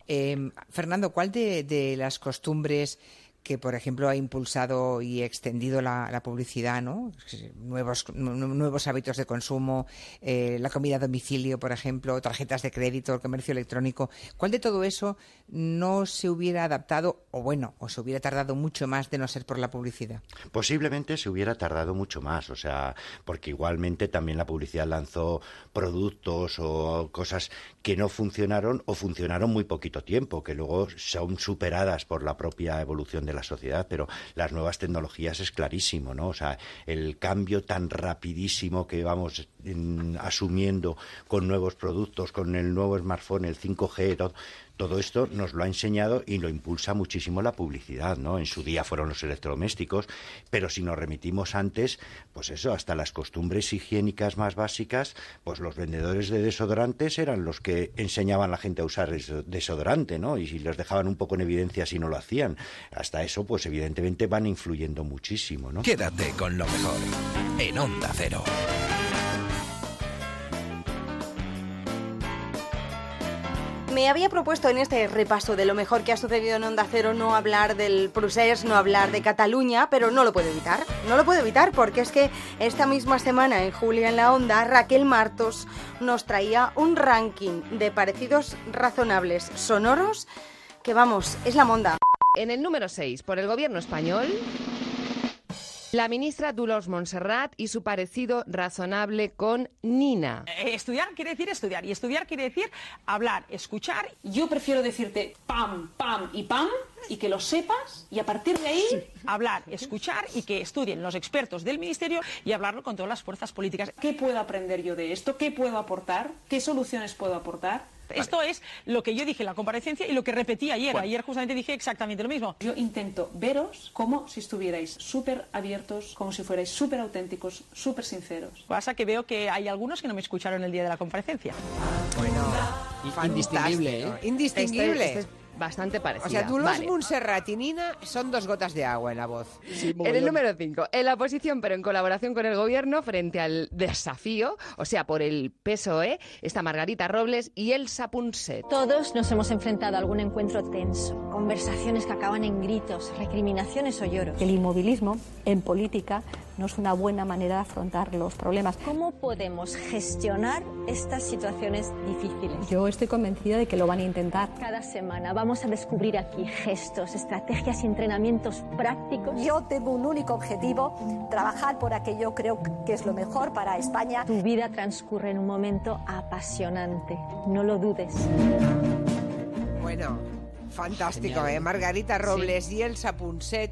Eh, Fernando, ¿cuál de, de las costumbres que, por ejemplo, ha impulsado y extendido la, la publicidad, ¿no? Nuevos, nu- nuevos hábitos de consumo, eh, la comida a domicilio, por ejemplo, tarjetas de crédito, el comercio electrónico. ¿Cuál de todo eso no se hubiera adaptado, o bueno, o se hubiera tardado mucho más de no ser por la publicidad? Posiblemente se hubiera tardado mucho más, o sea, porque igualmente también la publicidad lanzó productos o cosas que no funcionaron o funcionaron muy poquito tiempo, que luego son superadas por la propia evolución de la sociedad, pero las nuevas tecnologías es clarísimo, ¿no? O sea, el cambio tan rapidísimo que vamos mm, asumiendo con nuevos productos, con el nuevo smartphone, el 5G, todo, todo esto nos lo ha enseñado y lo impulsa muchísimo la publicidad, ¿no? En su día fueron los electrodomésticos, pero si nos remitimos antes, pues eso, hasta las costumbres higiénicas más básicas, pues los vendedores de desodorantes eran los que enseñaban a la gente a usar eso- desodorante, ¿no? Y si les dejaban un poco en evidencia si no lo hacían. Hasta eso, pues evidentemente van influyendo muchísimo, ¿no? Quédate con lo mejor en Onda Cero. Me había propuesto en este repaso de lo mejor que ha sucedido en Onda Cero no hablar del procés, no hablar de Cataluña, pero no lo puedo evitar. No lo puedo evitar porque es que esta misma semana en Julia en la Onda, Raquel Martos nos traía un ranking de parecidos razonables sonoros que vamos, es la monda. En el número 6, por el gobierno español, la ministra Dolors Montserrat y su parecido razonable con Nina. Eh, Estudiar quiere decir estudiar y estudiar quiere decir hablar, escuchar. Yo prefiero decirte pam, pam y pam y que lo sepas y a partir de ahí hablar, escuchar y que estudien los expertos del ministerio y hablarlo con todas las fuerzas políticas. ¿Qué puedo aprender yo de esto? ¿Qué puedo aportar? ¿Qué soluciones puedo aportar? Esto es lo que yo dije en la comparecencia y lo que repetí ayer. Bueno. Ayer justamente dije exactamente lo mismo. Yo intento veros como si estuvierais súper abiertos, como si fuerais súper auténticos, súper sinceros. Pasa que veo que hay algunos que no me escucharon el día de la comparecencia. Indistinguible, ¿eh? Fantástico. Indistinguible. Este- este es bastante parecido. O sea, Dolores Vale. Montserrat y Nina son dos gotas de agua en la voz. En el número 5, en la oposición, pero en colaboración con el gobierno, frente al desafío, o sea, por el PSOE, está Margarita Robles y Elsa Punset. Todos nos hemos enfrentado a algún encuentro tenso, conversaciones que acaban en gritos, recriminaciones o lloros. El inmovilismo en política no es una buena manera de afrontar los problemas. ¿Cómo podemos gestionar estas situaciones difíciles? Yo estoy convencida de que lo van a intentar. Cada semana vamos a descubrir aquí gestos, estrategias y entrenamientos prácticos. Yo tengo un único objetivo, trabajar por aquello creo que es lo mejor para España. Tu vida transcurre en un momento apasionante, no lo dudes. Bueno, fantástico, Genial. ¿eh? Margarita Robles y Elsa Punset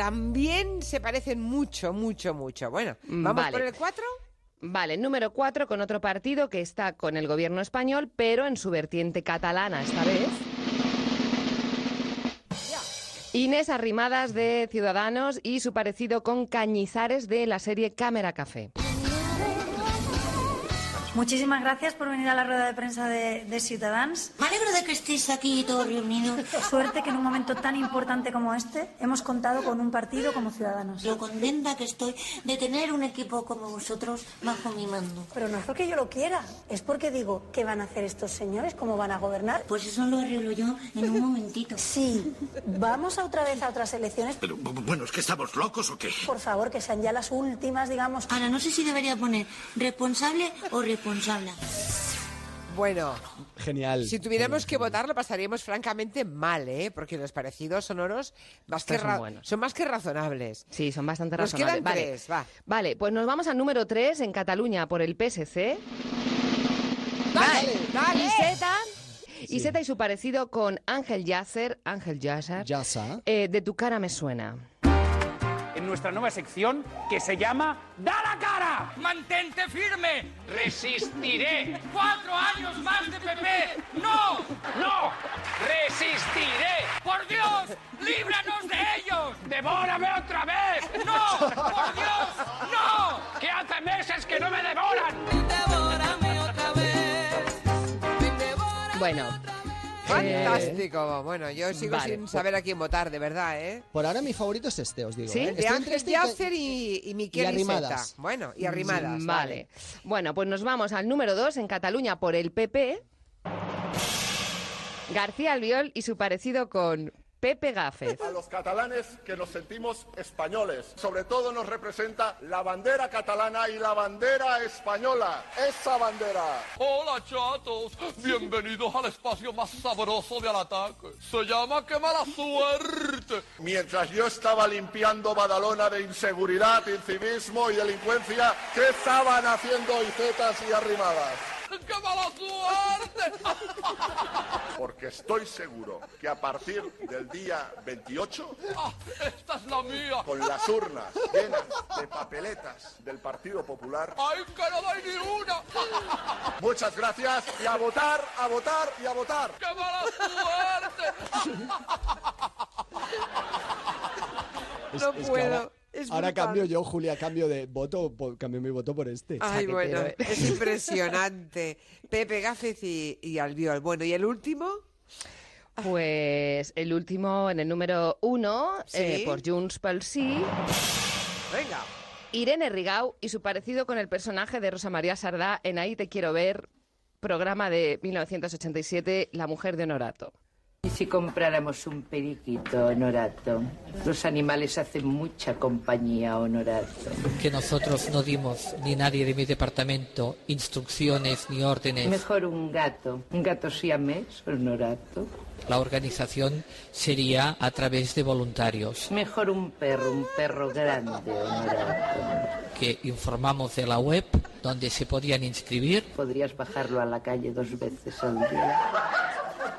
también se parecen mucho, mucho, mucho. Bueno, ¿vamos Vale. por el 4? Vale, número 4 con otro partido que está con el gobierno español, pero en su vertiente catalana esta vez. Inés Arrimadas de Ciudadanos y su parecido con Cañizares de la serie Cámara Café. Muchísimas gracias por venir a la rueda de prensa de, de Ciudadans. Me alegro de que estéis aquí todos reunidos. Suerte que en un momento tan importante como este hemos contado con un partido como Ciudadanos. Lo contenta que estoy de tener un equipo como vosotros bajo mi mando. Pero no es porque yo lo quiera, es porque digo, ¿qué van a hacer estos señores? ¿Cómo van a gobernar? Pues eso lo arreglo yo en un momentito. Sí, vamos a otra vez a otras elecciones. Pero bueno, ¿es que estamos locos o qué? Por favor, que sean ya las últimas, digamos. Ahora, no sé si debería poner responsable o responsable. Bueno, Genial. si tuviéramos que votar lo pasaríamos francamente mal, ¿eh? Porque los parecidos sonoros más que son ra- buenos. son más que razonables. Sí, son bastante Nos razonables. quedan Vale. tres, va. Vale, pues nos vamos al número 3 en Cataluña por el PSC. Dale, dale. Iseta. Iseta y su parecido con Ángel Yasser, Ángel Yasser, Yasa. eh, de Tu cara me suena. Nuestra nueva sección que se llama ¡Da la cara! ¡Mantente firme! ¡Resistiré! ¡Cuatro años más de PP! ¡No! ¡No! ¡Resistiré! ¡Por Dios! ¡Líbranos de ellos! ¡Devórame otra vez! ¡No! ¡Por Dios! ¡No! ¡Que hace meses que no me devoran! Bueno. Fantástico. Bueno, yo sigo vale, sin pues- saber a quién votar, de verdad, ¿eh? Por ahora mi favorito es este, os digo. ¿Sí? ¿eh? De Ángel este y- Yasser y, y Miquel y Arrimadas. Bueno, y arrimadas. Mm, Vale. Bueno, pues nos vamos al número 2 en Cataluña por el PP. García Albiol y su parecido con Pepe Gáfez. A los catalanes que nos sentimos españoles. Sobre todo nos representa la bandera catalana y la bandera española. Esa bandera. Hola chatos, bienvenidos al espacio más sabroso de al ataque. Se llama Qué mala suerte. Mientras yo estaba limpiando Badalona de inseguridad, incivismo y delincuencia, ¿qué estaban haciendo Icetas y Arrimadas? ¡Qué mala suerte! Porque estoy seguro que a partir del día 28, Ah, esta es la mía. con las urnas llenas de papeletas del Partido Popular, ¡Ay, que no doy ni una! muchas gracias y a votar, a votar y a votar. ¡Qué mala suerte! No es puedo, es ahora brutal. cambio yo, Julia, cambio de voto, cambio mi voto por este. Ay, bueno, es impresionante. Pepe Gáfez y, y Albiol. Bueno, ¿y el último? Pues el último en el número 1 Sí. por Junts pel Sí. Venga. Irene Rigau y su parecido con el personaje de Rosa María Sardá en Ahí te quiero ver, programa de 1987, La mujer de Honorato. ¿Y si compráramos un periquito, Honorato? Los animales hacen mucha compañía, Honorato. que nosotros no dimos, ni nadie de mi departamento, instrucciones ni órdenes. Mejor un gato. Un gato siamés, Honorato. La organización sería a través de voluntarios Mejor un perro, un perro grande, Honorato. que informamos de la web donde se podían inscribir. Podrías bajarlo a la calle dos veces al día.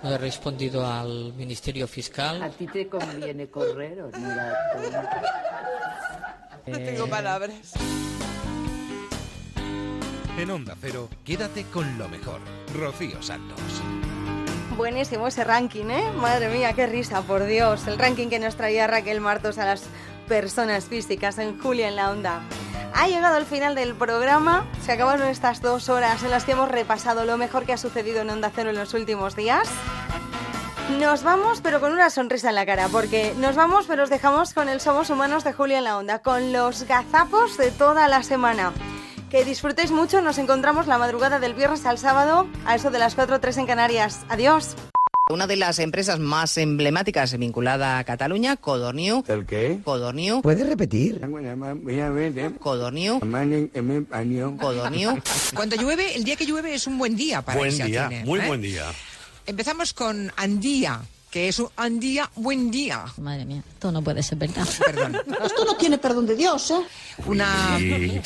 No he respondido al Ministerio A Fiscal. ti te conviene correr, Honorato. No tengo palabras. En Onda Cero, quédate con lo mejor. Rocío Santos. Buenísimo ese ranking, ¿eh? Madre mía, qué risa, por Dios. El ranking que nos traía Raquel Martos a las personas físicas en Julia en la Onda. Ha llegado el final del programa. Se acabaron estas dos horas en las que hemos repasado lo mejor que ha sucedido en Onda Cero en los últimos días. Nos vamos, pero con una sonrisa en la cara, porque nos vamos, pero os dejamos con el Somos Humanos de Julia en la Onda, con los gazapos de toda la semana. Que disfrutéis mucho, nos encontramos la madrugada del viernes al sábado, a eso de las 4 3 en Canarias. Adiós. Una de las empresas más emblemáticas vinculada a Cataluña, Codorniu. ¿El qué? Codorniu. ¿Puedes repetir? Codorniu. Codorniu. Cuando llueve, el día que llueve es un buen día para Buen día, muy ¿eh? buen día. Empezamos con Andía, que es un Andía buen día. Madre mía, esto no puede ser verdad. Perdón. Esto no tiene perdón de Dios, ¿eh? Una...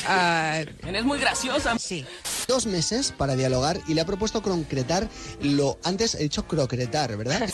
ah, Es muy graciosa. Sí. Dos meses para dialogar y le ha propuesto concretar lo antes he dicho crocretar, ¿verdad?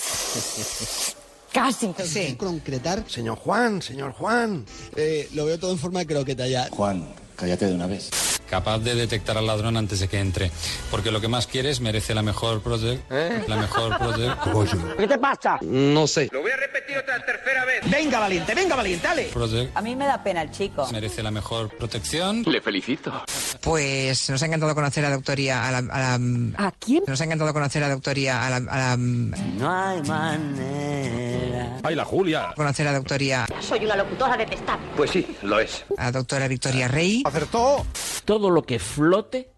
Casi. Sí. Concretar. Señor Juan, señor Juan. Eh, lo veo todo en forma de croqueta ya. Juan, cállate de una vez. Capaz de detectar al ladrón antes de que entre. Porque lo que más quieres merece la mejor protect. La mejor protect. ¿Qué te pasa? No sé. Lo voy a repetir otra tercera vez. Venga, valiente, venga, valiente, dale. Protect. A mí me da pena el chico. Merece la mejor protección. Le felicito. Pues nos ha encantado conocer a Doctoría... A, la, a, la- ¿A quién? Nos ha encantado conocer a Doctoría... A la, a la- No hay manera. ¡Ay, la Julia! conocer a Doctoría... Soy una locutora detestable. Pues sí, lo es. A doctora Victoria Rey. Acertó. Todo lo que flote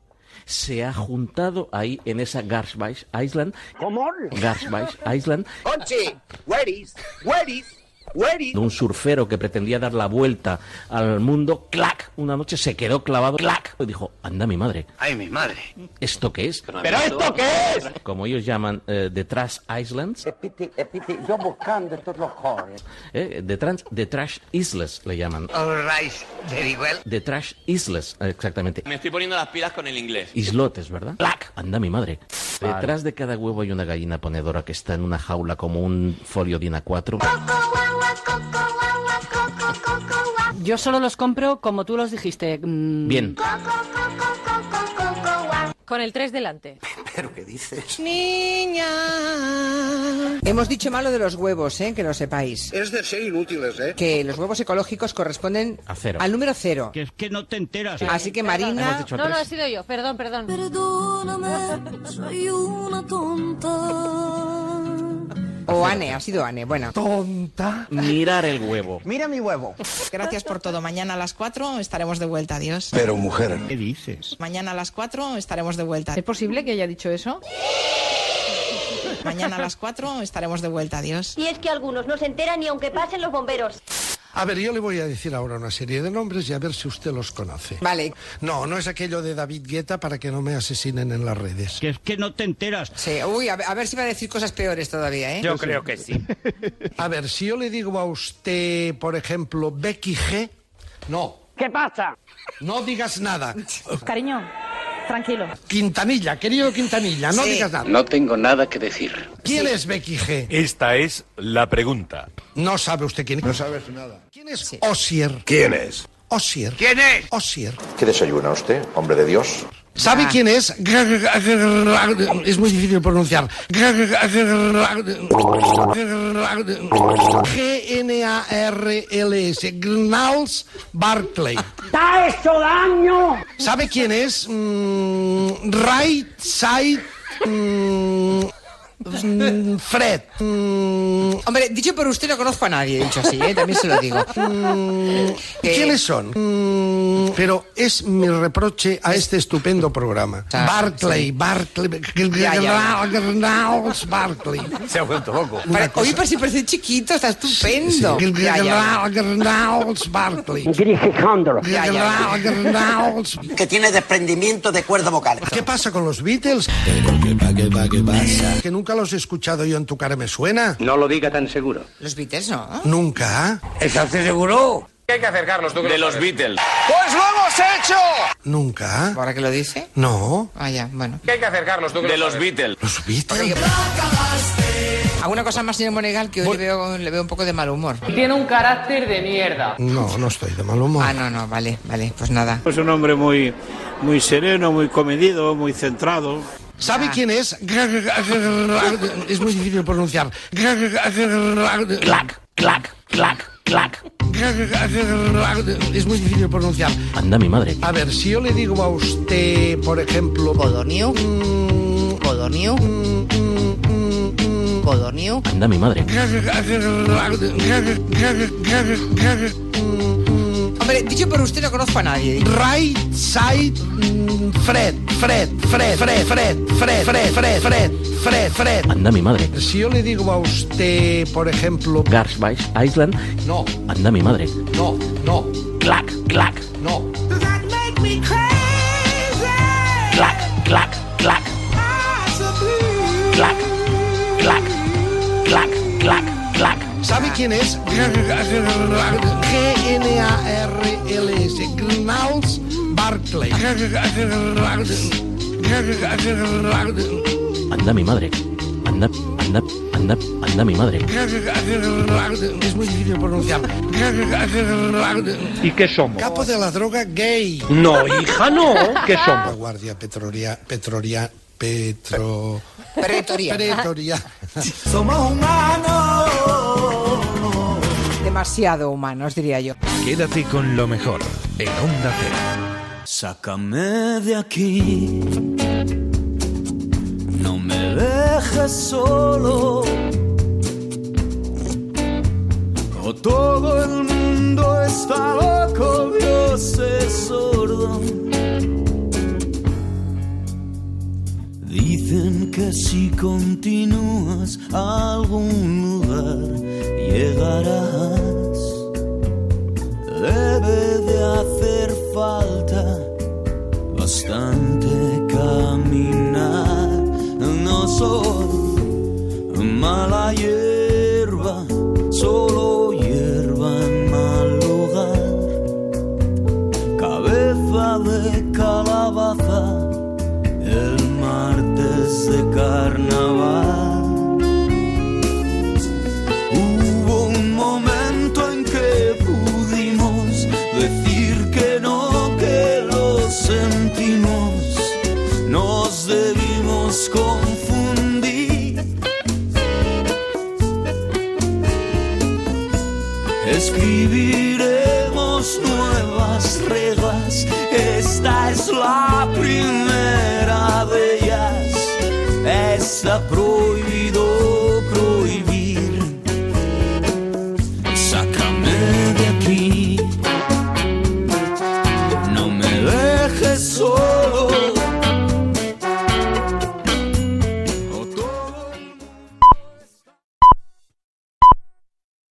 se ha juntado ahí en esa Garsbach Island. ¿Cómo? Garsbach Island. Conchi, where is, where is, is? Un surfero que pretendía dar la vuelta al mundo, ¡clac! Una noche se quedó clavado, ¡clac! Y dijo, anda mi madre, Ay, mi madre. ¿esto qué es? ¿Pero esto qué es? Como ellos llaman eh, The Trash Islands, Epiti, epiti, yo buscando estos eh, the, trans, the Trash Isles le llaman. All right, very well. The Trash Isles, eh, exactamente. Me estoy poniendo las pilas con el inglés. Islotes, ¿verdad? ¡Clac! Anda mi madre. Detrás de cada huevo hay una gallina ponedora que está en una jaula como un folio DIN A4. Yo solo los compro como tú los dijiste. mm, Bien. Con el 3 delante. ¿Pero qué dices? Niña. Hemos dicho malo de los huevos, ¿eh? que lo sepáis. Es de ser inútiles, ¿eh? Que los huevos ecológicos corresponden A cero. al número cero. es que no te enteras. Así que Marina, No, no, ha sido yo. Perdón, perdón. Perdóname, soy una tonta. O Ane, ha sido Ane. Bueno, Tonta. Mirar el huevo. Mira mi huevo. Gracias por todo. Mañana a las 4 estaremos de vuelta. Adiós. Pero mujer. ¿Qué dices? Mañana a las 4 estaremos de vuelta. ¿Es posible que haya dicho eso? Mañana a las 4 estaremos de vuelta. Adiós. Y es que algunos no se enteran ni aunque pasen los bomberos. A ver, yo le voy a decir ahora una serie de nombres y a ver si usted los conoce. vale. No, no es aquello de David Guetta para que no me asesinen en las redes. Que es que no te enteras. Sí, uy, a ver, a ver si va a decir cosas peores todavía, ¿eh? Yo creo que sí. A ver, si yo le digo a usted, por ejemplo, Becky G. No. ¿Qué pasa? No digas nada. Cariño, tranquilo. Quintanilla, querido Quintanilla, no Sí. digas nada. No tengo nada que decir. ¿Quién es Becky G? Esta es la pregunta. No sabe usted quién es. No sabes nada. ¿Quién es Osier? ¿Quién es? Osier. ¿Quién es? Osier. ¿Qué desayuna usted, hombre de Dios? ¿Sabe quién es? Es muy difícil pronunciar. G-N-A-R-L-S. Gnals Barclay. ¡Te ha hecho daño! ¿Sabe quién es? Mm, right Side mm, Fred. Mm, Hombre, dicho por usted no conozco a nadie, dicho así, ¿eh? También se lo digo. mm, ¿Quiénes son? Mm, pero es mi reproche a este estupendo programa. Ah, Barclay, sí. Barclay, Ya, ya, Barclay. Se ha vuelto loco. Pare- Oye, pero si parece chiquito, está estupendo. Sí, Ya, ya. Barclay. Que tiene desprendimiento de cuerda vocal. ¿Qué pasa con los Beatles? Que nunca los he escuchado yo en tu cara me suena. No lo diga tan seguro. Los Beatles, ¿no? Nunca. ¿Estás seguro? ¿Qué hay que hacer, Carlos? De los Beatles. ¡Pues lo hemos hecho! Nunca. ¿Ahora que lo dice? No. Ah, ya, bueno. ¿Qué hay que hacer, Carlos? De los Beatles. Los Beatles. ¿Alguna cosa más, señor Monegal, que hoy le veo, le veo un poco de mal humor? Tiene un carácter de mierda. No, no estoy de mal humor. Ah, no, no, vale, vale, pues nada. Es un hombre muy, muy sereno, muy comedido, muy centrado. ¿Sabe quién es? Es muy difícil pronunciar. Clac, clac, clac, clac. Es muy difícil pronunciar. Anda mi madre. A ver, si yo le digo a usted, por ejemplo... Mm, mm, mm, mm, mm, Codorniu. Anda mi madre. Hombre, dicho por usted no conozco a nadie. Right side mm, Fred, Fred, Fred, Fred, Fred, Fred, Fred, Fred, Fred, Fred, Fred. Anda mi madre. Si yo le digo a usted, por ejemplo, Garsbach Island. no, Anda mi madre. no, no, Clac, clac, no. clac, clac, clac. Clac, clac, clac, clac, clac. ¿Sabe quién es? G-N-A-R-L-S. Gnals Barclay. Anda mi madre. Anda, anda, anda, anda mi madre. Es muy difícil pronunciar. ¿Y qué somos? Capo de la droga gay. No, hija, no. ¿Qué La somos? Guardia Petrolia, Petrolia, Petro... Pretoria. Pretoria. Somos humanos. Demasiado humanos, diría yo. Quédate con lo mejor en Onda Cero. Sácame de aquí, no me dejes solo. O todo el mundo está loco, Dios es sordo. Dicen que si continúas a algún lugar llegarás. Debe de hacer falta bastante caminar. No soy mala hierba, solo la